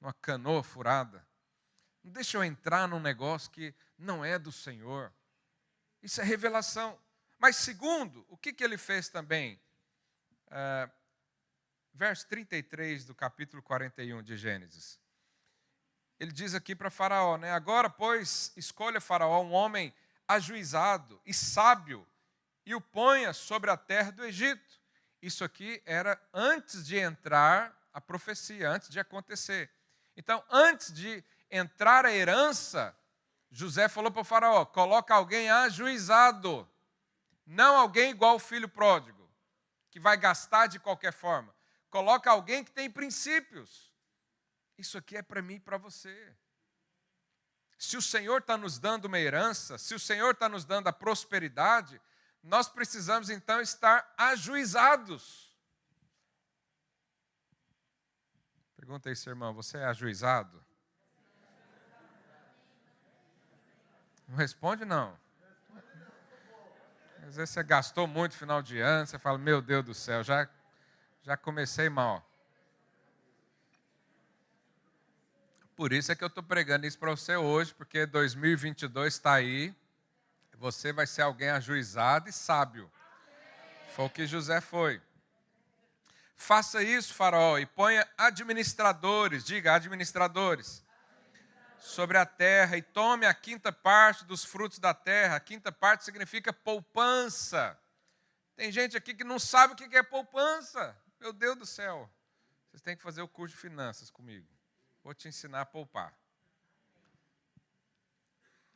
numa canoa furada. Não deixa eu entrar num negócio que não é do Senhor. Isso é revelação. Mas, segundo, o que, que ele fez também? Uh, verso 33 do capítulo 41 de Gênesis. Ele diz aqui para Faraó, né? Agora, pois, escolha Faraó um homem ajuizado e sábio e o ponha sobre a terra do Egito. Isso aqui era antes de entrar a profecia, antes de acontecer. Então, antes de entrar a herança, José falou para o Faraó: coloca alguém ajuizado, não alguém igual o filho pródigo, que vai gastar de qualquer forma. Coloca alguém que tem princípios. Isso aqui é para mim e para você. Se o Senhor está nos dando uma herança, se o Senhor está nos dando a prosperidade, nós precisamos então estar ajuizados. Pergunta aí, seu irmão, você é ajuizado? Não responde, não. Às vezes você gastou muito final de ano, você fala, meu Deus do céu, já, já comecei mal. Por isso é que eu estou pregando isso para você hoje, porque 2022 está aí você vai ser alguém ajuizado e sábio. Foi o que José foi. Faça isso, Faraó, e ponha administradores, diga administradores, sobre a terra, e tome a quinta parte dos frutos da terra. A quinta parte significa poupança. Tem gente aqui que não sabe o que é poupança. Meu Deus do céu. Vocês têm que fazer o curso de finanças comigo. Vou te ensinar a poupar.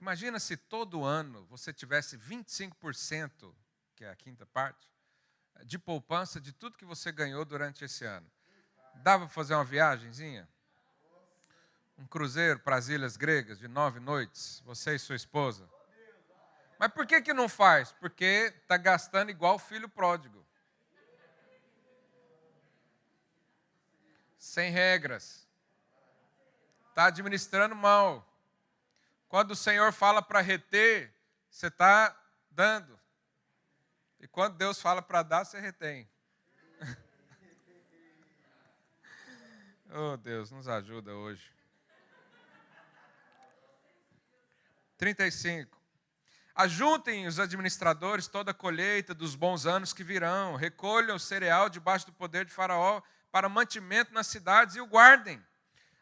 Imagina se todo ano você tivesse 25%, que é a quinta parte, de poupança de tudo que você ganhou durante esse ano. Dava para fazer uma viagemzinha? Um cruzeiro para as ilhas gregas de nove noites, você e sua esposa? Mas por que, que não faz? Porque está gastando igual o filho pródigo. Sem regras. Está administrando mal. Quando o Senhor fala para reter, você está dando. E quando Deus fala para dar, você retém. oh, Deus, nos ajuda hoje. 35. Ajuntem os administradores toda a colheita dos bons anos que virão, recolham o cereal debaixo do poder de Faraó para mantimento nas cidades e o guardem.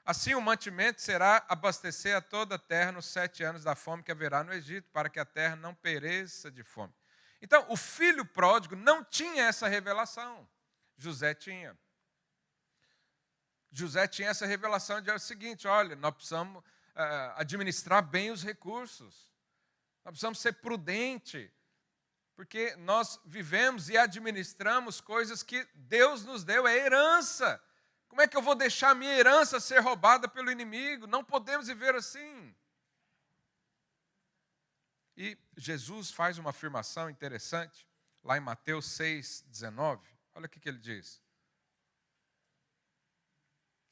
Assim o mantimento será abastecer a toda a terra nos sete anos da fome que haverá no Egito, para que a terra não pereça de fome. Então, o filho pródigo não tinha essa revelação. José tinha. José tinha essa revelação de o seguinte: olha, nós precisamos administrar bem os recursos. Nós precisamos ser prudente, porque nós vivemos e administramos coisas que Deus nos deu, é herança. Como é que eu vou deixar minha herança ser roubada pelo inimigo? Não podemos viver assim. E Jesus faz uma afirmação interessante, lá em Mateus 6, 19. Olha o que ele diz.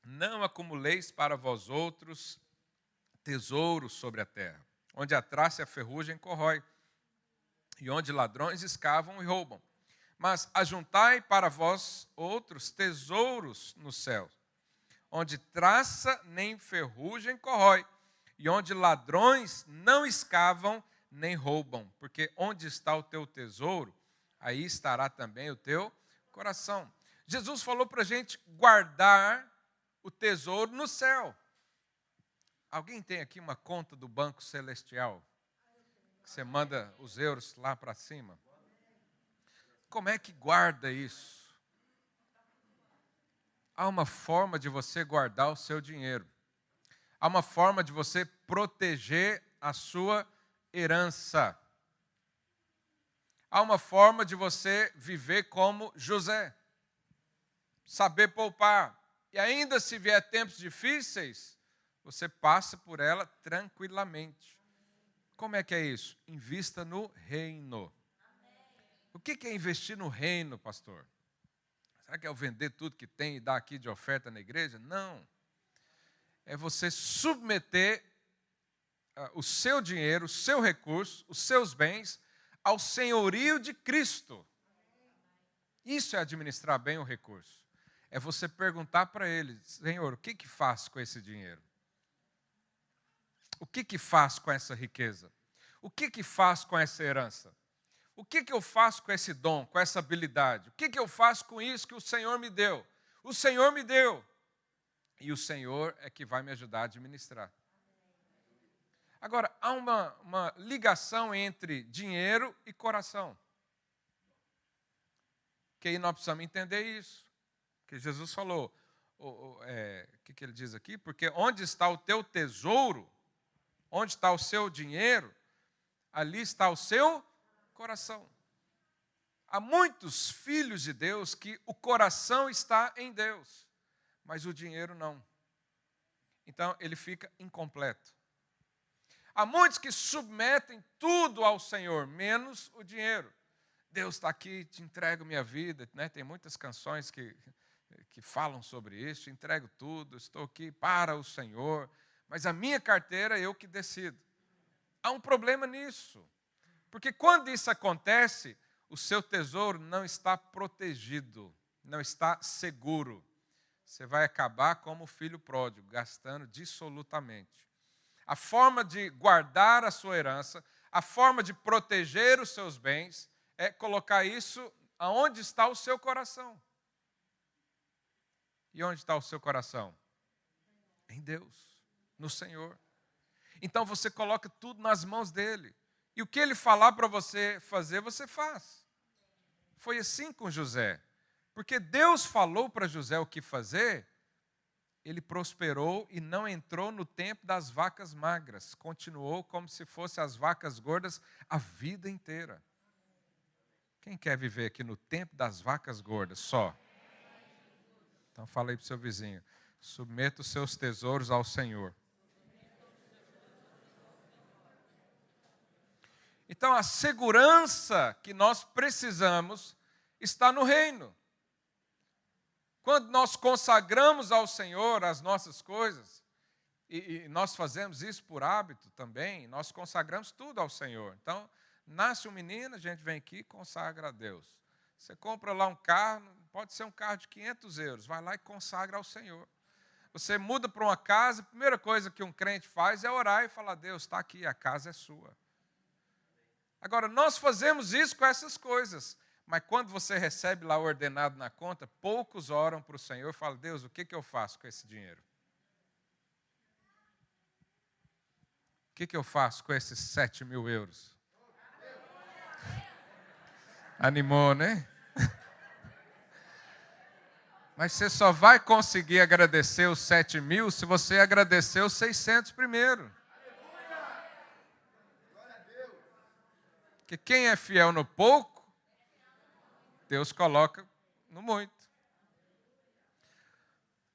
Não acumuleis para vós outros tesouros sobre a terra onde a traça e a ferrugem corrói, e onde ladrões escavam e roubam. Mas ajuntai para vós outros tesouros no céu, onde traça nem ferrugem corrói, e onde ladrões não escavam nem roubam, porque onde está o teu tesouro, aí estará também o teu coração. Jesus falou para a gente guardar o tesouro no céu. Alguém tem aqui uma conta do Banco Celestial? Que você manda os euros lá para cima? Como é que guarda isso? Há uma forma de você guardar o seu dinheiro. Há uma forma de você proteger a sua herança. Há uma forma de você viver como José. Saber poupar. E ainda se vier tempos difíceis, você passa por ela tranquilamente. Como é que é isso? Invista no reino. O que é investir no reino, pastor? Será que é eu vender tudo que tem e dar aqui de oferta na igreja? Não. É você submeter uh, o seu dinheiro, o seu recurso, os seus bens ao senhorio de Cristo. Isso é administrar bem o recurso. É você perguntar para ele, Senhor, o que, que faço com esse dinheiro? O que que faz com essa riqueza? O que que faz com essa herança? O que que eu faço com esse dom, com essa habilidade? O que que eu faço com isso que o Senhor me deu? O Senhor me deu. E o Senhor é que vai me ajudar a administrar. Agora, há uma, uma ligação entre dinheiro e coração. Que aí nós precisamos entender isso. Que Jesus falou, o, o é, que, que ele diz aqui? Porque onde está o teu tesouro, Onde está o seu dinheiro, ali está o seu coração. Há muitos filhos de Deus que o coração está em Deus, mas o dinheiro não. Então ele fica incompleto. Há muitos que submetem tudo ao Senhor, menos o dinheiro. Deus está aqui, te entrego minha vida. Né? Tem muitas canções que, que falam sobre isso. Entrego tudo, estou aqui para o Senhor mas a minha carteira eu que decido. Há um problema nisso. Porque quando isso acontece, o seu tesouro não está protegido, não está seguro. Você vai acabar como o filho pródigo, gastando dissolutamente. A forma de guardar a sua herança, a forma de proteger os seus bens, é colocar isso aonde está o seu coração. E onde está o seu coração? Em Deus no Senhor. Então você coloca tudo nas mãos dele. E o que ele falar para você fazer, você faz. Foi assim com José. Porque Deus falou para José o que fazer, ele prosperou e não entrou no tempo das vacas magras. Continuou como se fossem as vacas gordas a vida inteira. Quem quer viver aqui no tempo das vacas gordas só? Então fala aí para o seu vizinho. Submeta os seus tesouros ao Senhor. Então a segurança que nós precisamos está no reino. Quando nós consagramos ao Senhor as nossas coisas, e, e, nós fazemos isso por hábito também, nós consagramos tudo ao Senhor. Então, nasce um menino, a gente vem aqui e consagra a Deus. Você compra lá um carro, pode ser um carro de 500 euros, vai lá e consagra ao Senhor. Você muda para uma casa, a primeira coisa que um crente faz é orar e falar: Deus, está aqui, a casa é sua. Agora, nós fazemos isso com essas coisas. Mas quando você recebe lá ordenado na conta, poucos oram para o Senhor e falam: Deus, o que, que eu faço com esse dinheiro? O que, que eu faço com esses sete mil euros? Animou, né? Mas você só vai conseguir agradecer os sete mil se você agradecer os seiscentos primeiro. Porque quem é fiel no pouco, Deus coloca no muito.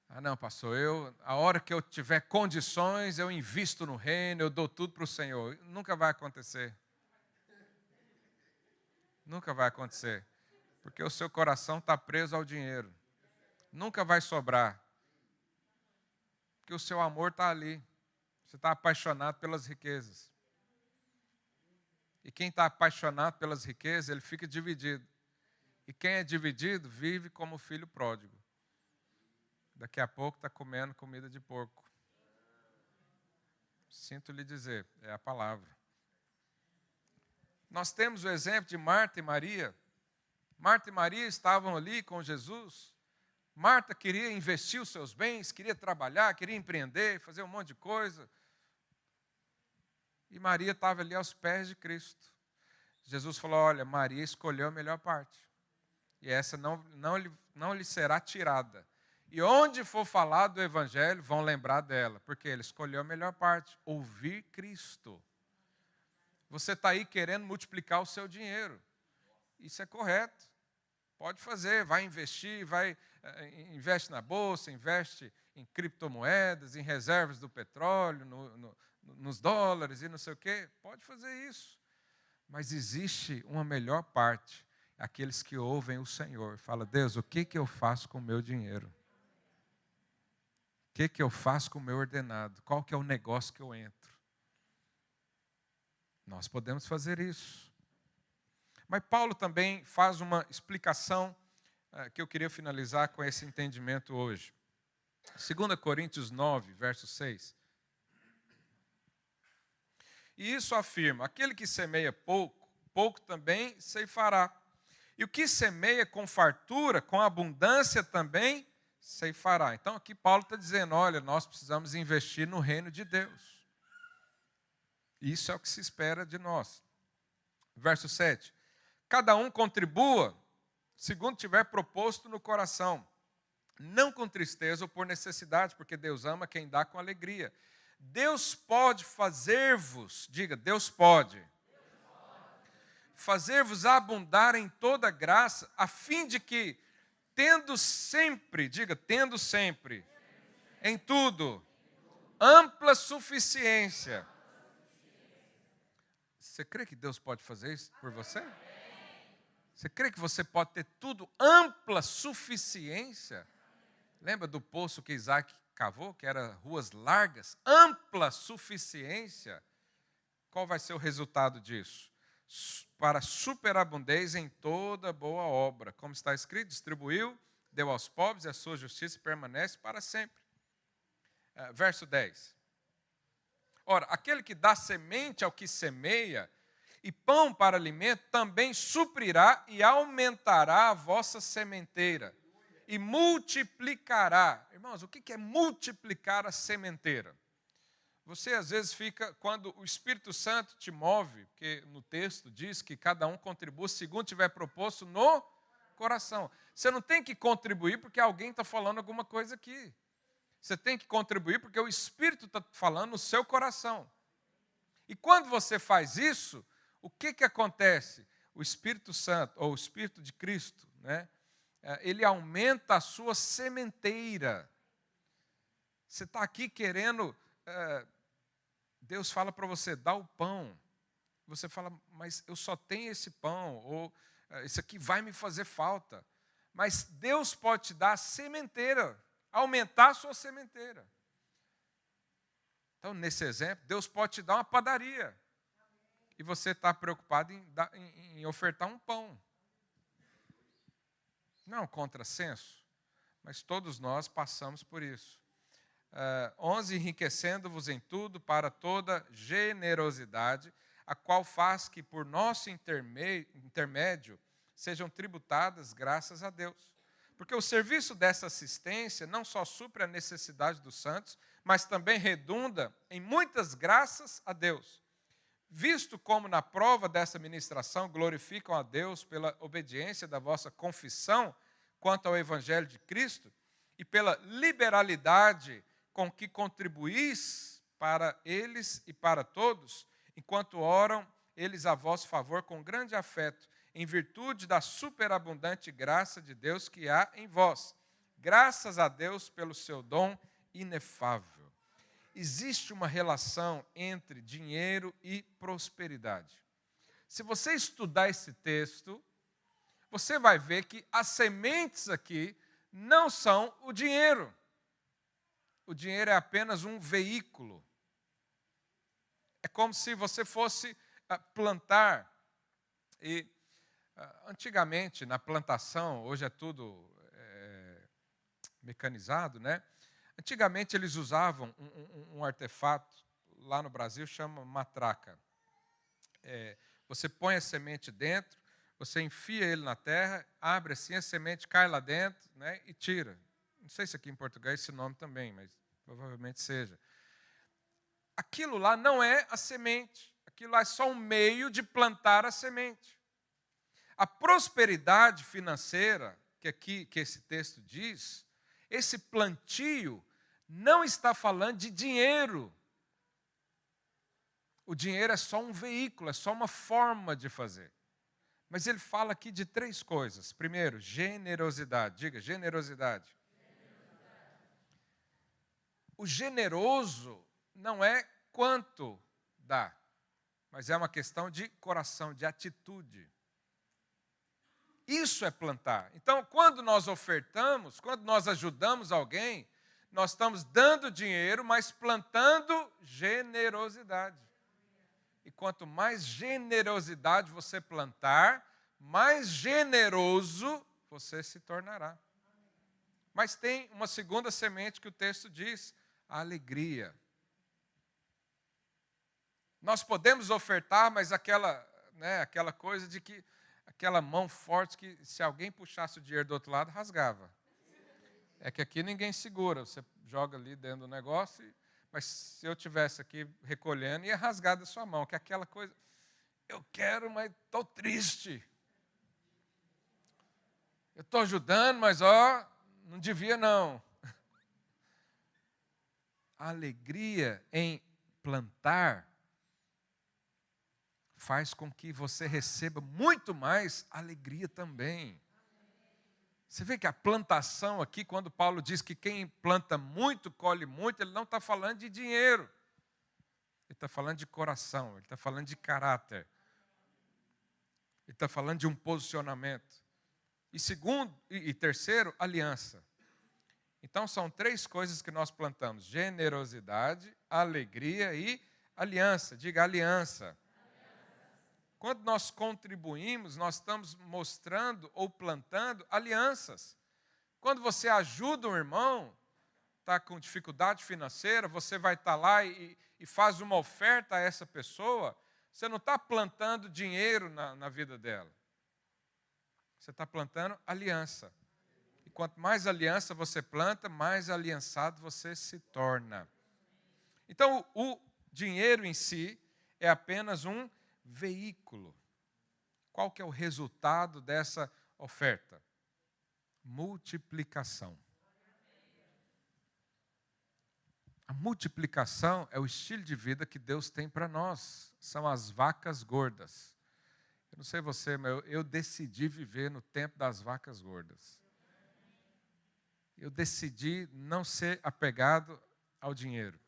Ah, não, pastor, eu, a hora que eu tiver condições, eu invisto no reino, eu dou tudo para o Senhor. Nunca vai acontecer. Nunca vai acontecer. Porque o seu coração está preso ao dinheiro. Nunca vai sobrar. Porque o seu amor está ali. Você está apaixonado pelas riquezas. E quem está apaixonado pelas riquezas, ele fica dividido. E quem é dividido vive como filho pródigo. Daqui a pouco está comendo comida de porco. Sinto lhe dizer, é a palavra. Nós temos o exemplo de Marta e Maria. Marta e Maria estavam ali com Jesus. Marta queria investir os seus bens, queria trabalhar, queria empreender, fazer um monte de coisa. E Maria estava ali aos pés de Cristo. Jesus falou: Olha, Maria escolheu a melhor parte e essa não, não, lhe, não lhe será tirada. E onde for falado do Evangelho, vão lembrar dela, porque ele escolheu a melhor parte: ouvir Cristo. Você está aí querendo multiplicar o seu dinheiro. Isso é correto. Pode fazer, vai investir, vai eh, investe na bolsa, investe em criptomoedas, em reservas do petróleo, no, nos dólares e não sei o quê. Pode fazer isso. Mas existe uma melhor parte aqueles que ouvem o Senhor. Fala, Deus, o que, que eu faço com o meu dinheiro? O que, que eu faço com o meu ordenado? Qual que é o negócio que eu entro? Nós podemos fazer isso. Mas Paulo também faz uma explicação uh, que eu queria finalizar com esse entendimento hoje. 2 Coríntios 9, verso 6. E isso afirma: aquele que semeia pouco, pouco também ceifará. E o que semeia com fartura, com abundância também, ceifará. Então aqui Paulo está dizendo: olha, nós precisamos investir no reino de Deus. Isso é o que se espera de nós. Verso 7. Cada um contribua segundo tiver proposto no coração, não com tristeza ou por necessidade, porque Deus ama quem dá com alegria. Deus pode fazer-vos, diga, Deus pode fazer-vos abundar em toda graça, a fim de que, tendo sempre, diga, tendo sempre, em tudo, ampla suficiência. Você crê que Deus pode fazer isso por você? Você crê que você pode ter tudo ampla suficiência? Lembra do poço que Isaac cavou, que era ruas largas? Ampla suficiência. Qual vai ser o resultado disso? para superabundez em toda boa obra. Como está escrito, distribuiu, deu aos pobres e a sua justiça permanece para sempre. É, verso 10. Ora, aquele que dá semente ao que semeia e pão para alimento também suprirá e aumentará a vossa sementeira e multiplicará. Irmãos, o que é multiplicar a sementeira? Você às vezes fica, quando o Espírito Santo te move, porque no texto diz que cada um contribui segundo tiver proposto no coração. Você não tem que contribuir porque alguém está falando alguma coisa aqui. Você tem que contribuir porque o Espírito está falando no seu coração. E quando você faz isso, o que, que acontece? O Espírito Santo, ou o Espírito de Cristo, né? É, ele aumenta a sua sementeira. Você está aqui querendo. É, Deus fala para você, dá o pão. Você fala, mas eu só tenho esse pão, ou é, isso aqui vai me fazer falta. Mas Deus pode te dar a sementeira, aumentar a sua sementeira. Então, nesse exemplo, Deus pode te dar uma padaria. E você está preocupado em, em ofertar um pão. Não é um contrassenso, mas todos nós passamos por isso. Uh, 11. Enriquecendo-vos em tudo para toda generosidade, a qual faz que por nosso intermédio sejam tributadas graças a Deus. Porque o serviço dessa assistência não só supre a necessidade dos santos, mas também redunda em muitas graças a Deus. Visto como na prova dessa ministração glorificam a Deus pela obediência da vossa confissão quanto ao Evangelho de Cristo e pela liberalidade com que contribuís para eles e para todos, enquanto oram eles a vosso favor com grande afeto em virtude da superabundante graça de Deus que há em vós. Graças a Deus pelo seu dom inefável. Existe uma relação entre dinheiro e prosperidade. Se você estudar esse texto, você vai ver que as sementes aqui não são o dinheiro. O dinheiro é apenas um veículo. É como se você fosse ah, plantar e ah, antigamente, na plantação, hoje é tudo é, mecanizado, né? Antigamente eles usavam um, um, um, artefato, lá no Brasil chama matraca. É, você põe a semente dentro, você enfia ele na terra, abre assim, a semente cai lá dentro né, e tira. Não sei se aqui em português esse nome também, mas provavelmente seja. Aquilo lá não é a semente, aquilo lá é só um meio de plantar a semente. A prosperidade financeira, que aqui que esse texto diz, esse plantio não está falando de dinheiro. O dinheiro é só um veículo, é só uma forma de fazer. Mas ele fala aqui de três coisas. Primeiro, generosidade. Diga, generosidade. O generoso não é quanto dá, mas é uma questão de coração, de atitude. Isso é plantar. Então, quando nós ofertamos, quando nós ajudamos alguém, nós estamos dando dinheiro, mas plantando generosidade. E quanto mais generosidade você plantar, mais generoso você se tornará. Mas tem uma segunda semente que o texto diz: a alegria. Nós podemos ofertar, mas aquela, né, aquela coisa de que aquela mão forte que se alguém puxasse o dinheiro do outro lado, rasgava. É que aqui ninguém segura, você joga ali dentro do negócio, mas se eu tivesse aqui recolhendo, ia rasgar da sua mão, que é aquela coisa, eu quero, mas estou triste. Eu estou ajudando, mas ó, não devia não. A alegria em plantar faz com que você receba muito mais alegria também. Você vê que a plantação aqui, quando Paulo diz que quem planta muito, colhe muito, ele não está falando de dinheiro. Ele está falando de coração, ele está falando de caráter. Ele está falando de um posicionamento. E segundo, e, terceiro, aliança. Então são três coisas que nós plantamos: generosidade, alegria e aliança. Diga aliança. Quando nós contribuímos, nós estamos mostrando ou plantando alianças. Quando você ajuda um irmão, está com dificuldade financeira, você vai estar tá lá e, e, faz uma oferta a essa pessoa, você não está plantando dinheiro na, na vida dela. Você está plantando aliança. E quanto mais aliança você planta, mais aliançado você se torna. Então, o dinheiro em si é apenas um veículo. Qual que é o resultado dessa oferta? multiplicação. A multiplicação é o estilo de vida que Deus tem para nós. São as vacas gordas. Eu não sei você, mas eu, decidi viver no tempo das vacas gordas. Eu decidi não ser apegado ao dinheiro.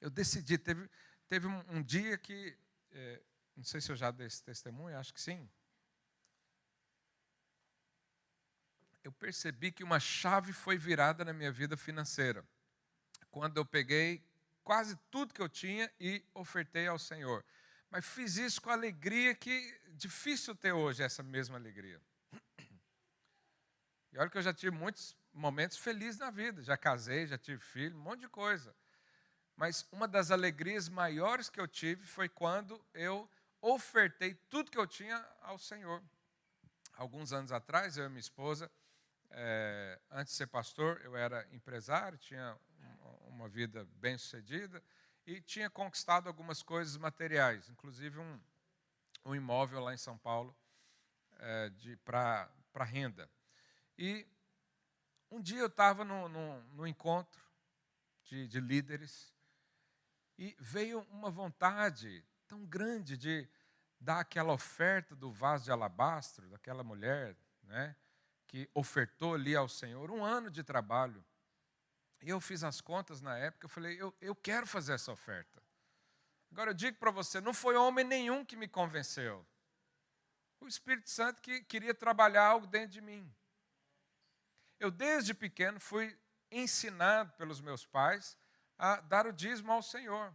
Eu decidi, teve, teve um, um dia que, é, não sei se eu já dei esse testemunho, acho que sim. Eu percebi que uma chave foi virada na minha vida financeira quando eu peguei quase tudo que eu tinha e ofertei ao Senhor. Mas fiz isso com alegria que difícil ter hoje essa mesma alegria. E olha que eu já tive muitos momentos felizes na vida, já casei, já tive filho, um monte de coisa. Mas uma das alegrias maiores que eu tive foi quando eu ofertei tudo que eu tinha ao Senhor. Alguns anos atrás, eu e minha esposa, é, antes de ser pastor, eu era empresário, tinha uma vida bem-sucedida e tinha conquistado algumas coisas materiais, inclusive um, um imóvel lá em São Paulo é, para renda. E um dia eu estava no, encontro de, de líderes e veio uma vontade tão grande de dar aquela oferta do vaso de alabastro, daquela mulher né, que ofertou ali ao Senhor um ano de trabalho. E eu fiz as contas na época, eu falei, eu, eu quero fazer essa oferta. Agora eu digo para você, não foi homem nenhum que me convenceu. O Espírito Santo que queria trabalhar algo dentro de mim. Eu desde pequeno fui ensinado pelos meus pais a dar o dízimo ao Senhor.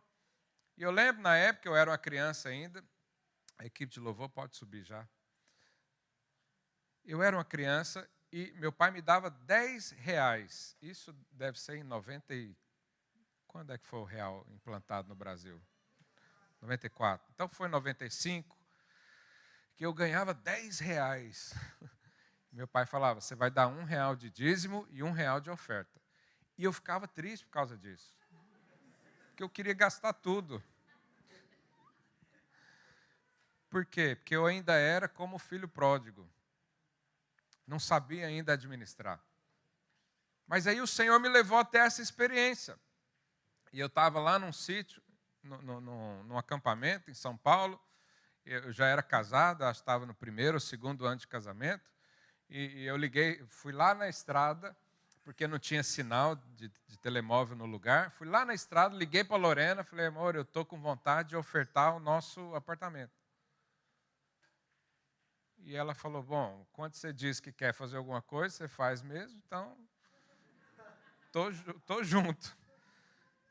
E eu lembro na época, eu era uma criança ainda, a equipe de louvor pode subir já. Eu era uma criança e meu pai me dava 10 reais. Isso deve ser em 90 e... Quando é que foi o real implantado no Brasil? 94. Então foi em 95 que eu ganhava 10 reais. Meu pai falava, você vai dar um real de dízimo e um real de oferta. E eu ficava triste por causa disso. Porque eu queria gastar tudo. Por quê? Porque eu ainda era como filho pródigo não sabia ainda administrar. Mas aí o Senhor me levou até essa experiência. E eu estava lá num sítio, num acampamento em São Paulo. Eu já era casado, estava no primeiro ou segundo ano de casamento. E, e, eu liguei, fui lá na estrada, porque não tinha sinal de, de telemóvel no lugar. Fui lá na estrada, liguei para a Lorena, falei, amor, eu estou com vontade de ofertar o nosso apartamento. E ela falou: Bom, quando você diz que quer fazer alguma coisa, você faz mesmo, então. Tô, tô junto.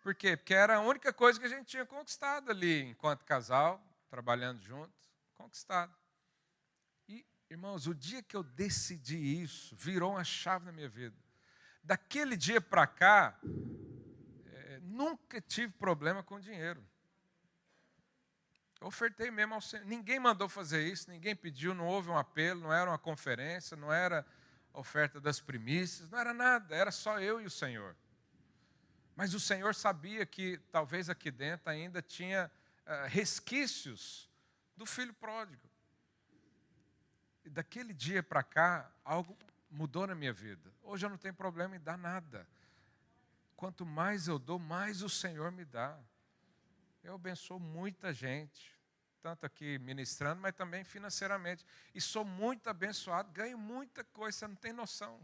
Por quê? Porque era a única coisa que a gente tinha conquistado ali, enquanto casal, trabalhando juntos, conquistado. E, irmãos, o dia que eu decidi isso, virou uma chave na minha vida. Daquele dia para cá, é, nunca tive problema com dinheiro. Eu ofertei mesmo ao Senhor. Ninguém mandou fazer isso, ninguém pediu, não houve um apelo, não era uma conferência, não era oferta das primícias, não era nada, era só eu e o Senhor. Mas o Senhor sabia que talvez aqui dentro ainda tinha uh, resquícios do filho pródigo. E daquele dia para cá, algo mudou na minha vida. Hoje eu não tenho problema em dar nada. Quanto mais eu dou, mais o Senhor me dá. Eu abençoo muita gente, tanto aqui ministrando, mas também financeiramente. E sou muito abençoado, ganho muita coisa, você não tem noção.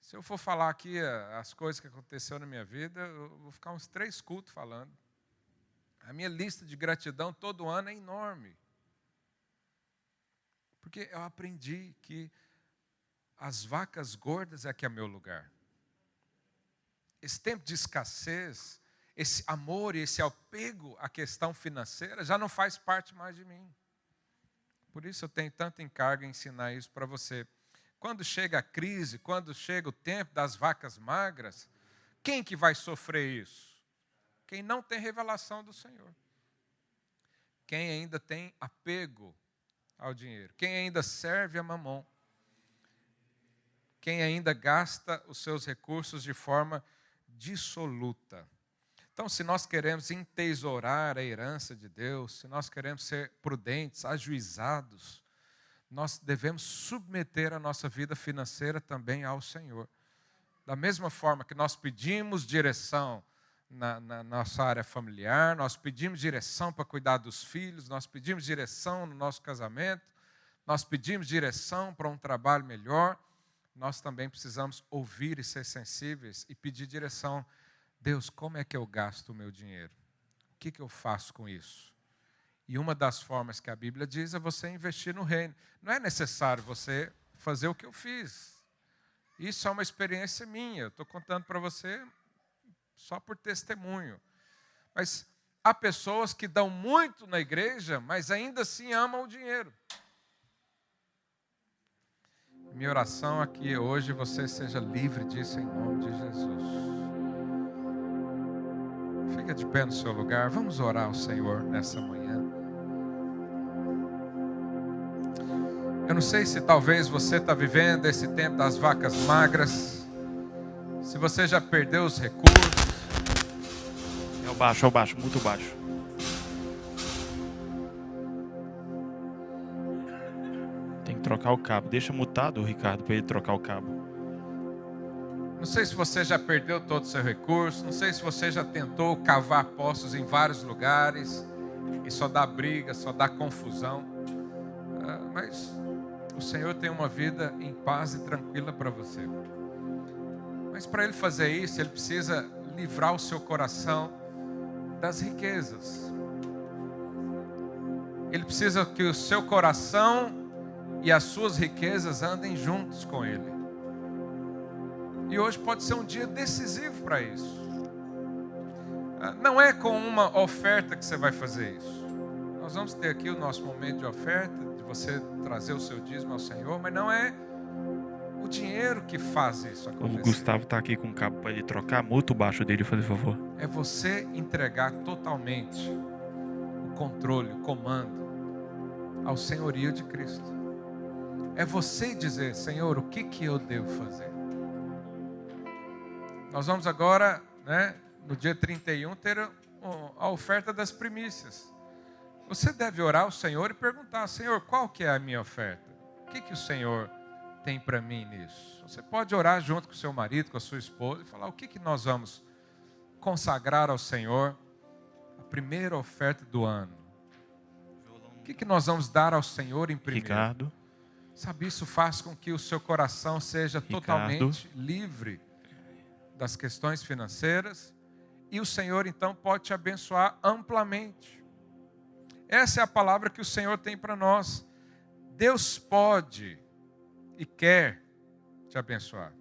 Se eu for falar aqui eh, as coisas que aconteceram na minha vida, eu vou ficar uns três cultos falando. A minha lista de gratidão todo ano é enorme. Porque eu aprendi que as vacas gordas é que é meu lugar esse tempo de escassez, esse amor e esse apego à questão financeira já não faz parte mais de mim. Por isso eu tenho tanto encargo em ensinar isso para você. Quando chega a crise, quando chega o tempo das vacas magras, quem que vai sofrer isso? Quem não tem revelação do Senhor. Quem ainda tem apego ao dinheiro. Quem ainda serve a mamão. Quem ainda gasta os seus recursos de forma dissoluta. Então, se nós queremos entesourar a herança de Deus, se nós queremos ser prudentes, ajuizados, nós devemos submeter a nossa vida financeira também ao Senhor. Da mesma forma que nós pedimos direção na, na, nossa área familiar, nós pedimos direção para cuidar dos filhos, nós pedimos direção no nosso casamento, nós pedimos direção para um trabalho melhor, nós também precisamos ouvir e ser sensíveis e pedir direção. Deus, como é que eu gasto o meu dinheiro? O que, que eu faço com isso? E uma das formas que a Bíblia diz é você investir no reino. Não é necessário você fazer o que eu fiz. Isso é uma experiência minha. Eu estou contando para você só por testemunho. Mas há pessoas que dão muito na igreja, mas ainda assim amam o dinheiro. Minha oração é que hoje você seja livre disso em nome de Jesus. Fica de pé no seu lugar, vamos orar ao Senhor nessa manhã. Eu não sei se talvez você está vivendo esse tempo das vacas magras, se você já perdeu os recursos. Baixo, é o baixo, muito baixo. Tem que trocar o cabo. Deixa mutado o Ricardo para ele trocar o cabo. Não sei se você já perdeu todo o seu recurso, não sei se você já tentou cavar poços em vários lugares e só dá briga, só dá confusão. Ah, mas o Senhor tem uma vida em paz e tranquila para você. Mas para Ele fazer isso, Ele precisa livrar o seu coração das riquezas. Ele precisa que o seu coração e as suas riquezas andem juntos com Ele. E hoje pode ser um dia decisivo para isso. Ah, não é com uma oferta que você vai fazer isso. Nós vamos ter aqui o nosso momento de oferta você trazer o seu dízimo ao Senhor, mas não é o dinheiro que faz isso acontecer. O Gustavo está aqui com o cabo para ele trocar, muito baixo dele, fazer favor. É você entregar totalmente o controle, o comando ao senhorio de Cristo. É você dizer, Senhor, o que, que eu devo fazer? Nós vamos agora, né, no dia 31, ter a oferta das primícias. Você deve orar ao Senhor e perguntar: Senhor, qual que é a minha oferta? O que, que o Senhor tem para mim nisso? Você pode orar junto com seu marido, com a sua esposa e falar: o que, que nós vamos consagrar ao Senhor? A primeira oferta do ano. O que, que nós vamos dar ao Senhor em primeiro? Ricardo. Sabe, isso faz com que o seu coração seja Ricardo. totalmente livre das questões financeiras e o Senhor então pode te abençoar amplamente. Essa é a palavra que o Senhor tem para nós. Deus pode e quer te abençoar.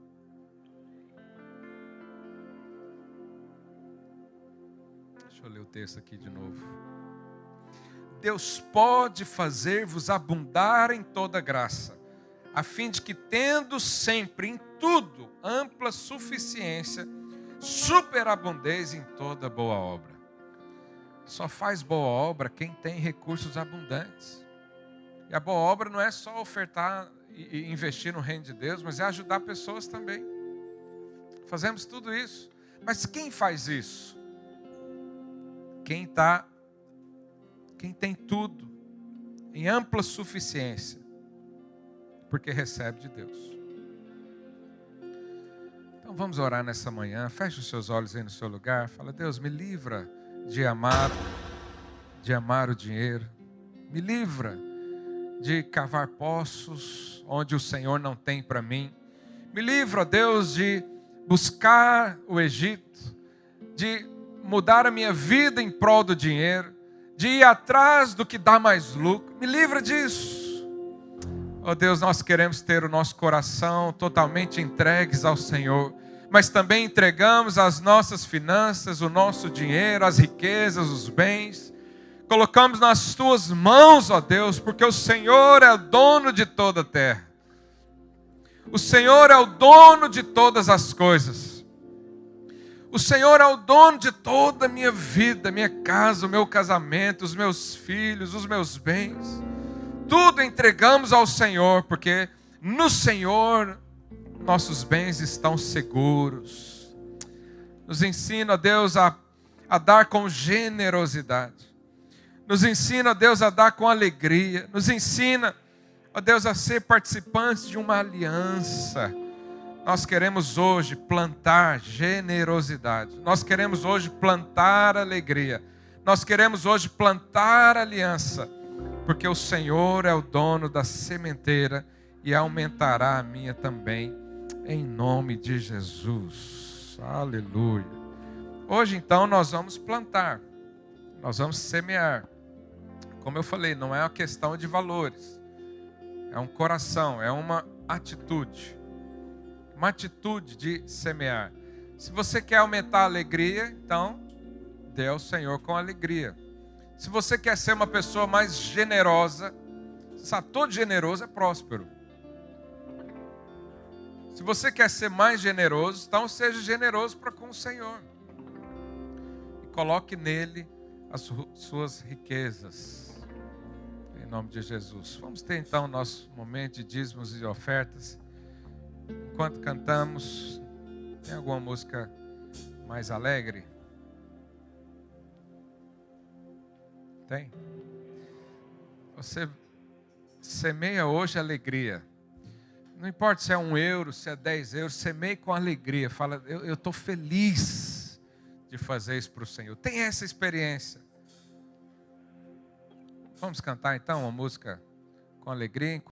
Deixa eu ler o texto aqui de novo. Deus pode fazer-vos abundar em toda graça, a fim de que, tendo sempre em tudo ampla suficiência, superabundez em toda boa obra. Só faz boa obra quem tem recursos abundantes. E a boa obra não é só ofertar e investir no reino de Deus, mas é ajudar pessoas também. Fazemos tudo isso. Mas quem faz isso? Quem está, quem tem tudo em ampla suficiência, porque recebe de Deus. Então vamos orar nessa manhã. Feche os seus olhos aí no seu lugar. Fala, Deus, me livra de amar, de amar o dinheiro. Me livra de cavar poços onde o Senhor não tem para mim. Me livra, Deus, de buscar o Egito, de mudar a minha vida em prol do dinheiro, de ir atrás do que dá mais lucro. Me livra disso. Oh Deus, nós queremos ter o nosso coração totalmente entregues ao Senhor mas também entregamos as nossas finanças, o nosso dinheiro, as riquezas, os bens. Colocamos nas tuas mãos, ó Deus, porque o Senhor é o dono de toda a terra. O Senhor é o dono de todas as coisas. O Senhor é o dono de toda a minha vida, minha casa, o meu casamento, os meus filhos, os meus bens. Tudo entregamos ao Senhor, porque no Senhor nossos bens estão seguros. Nos ensina, Deus, a, a dar com generosidade. Nos ensina, Deus, a dar com alegria. Nos ensina Ó Deus, a ser participantes de uma aliança. Nós queremos hoje plantar generosidade. Nós queremos hoje plantar alegria. Nós queremos hoje plantar aliança, porque o Senhor é o dono da sementeira e aumentará a minha também, em nome de Jesus. Aleluia. Hoje então nós vamos plantar, nós vamos semear. Como eu falei, não é uma questão de valores, é um coração, é uma atitude, uma atitude de semear. Se você quer aumentar a alegria, então dê ao Senhor com alegria. Se você quer ser uma pessoa mais generosa, sabe, todo generoso é próspero. Se você quer ser mais generoso, então seja generoso para com o Senhor. E coloque nele as suas riquezas. Nome de Jesus. Vamos ter então nosso momento de dízimos e ofertas. Enquanto cantamos, tem alguma música mais alegre? Tem? Você semeia hoje alegria. Não importa se é um euro, se é dez euros, semeie com alegria. Fala, eu estou feliz de fazer isso para o Senhor. Tem essa experiência. Vamos cantar então uma música com alegria.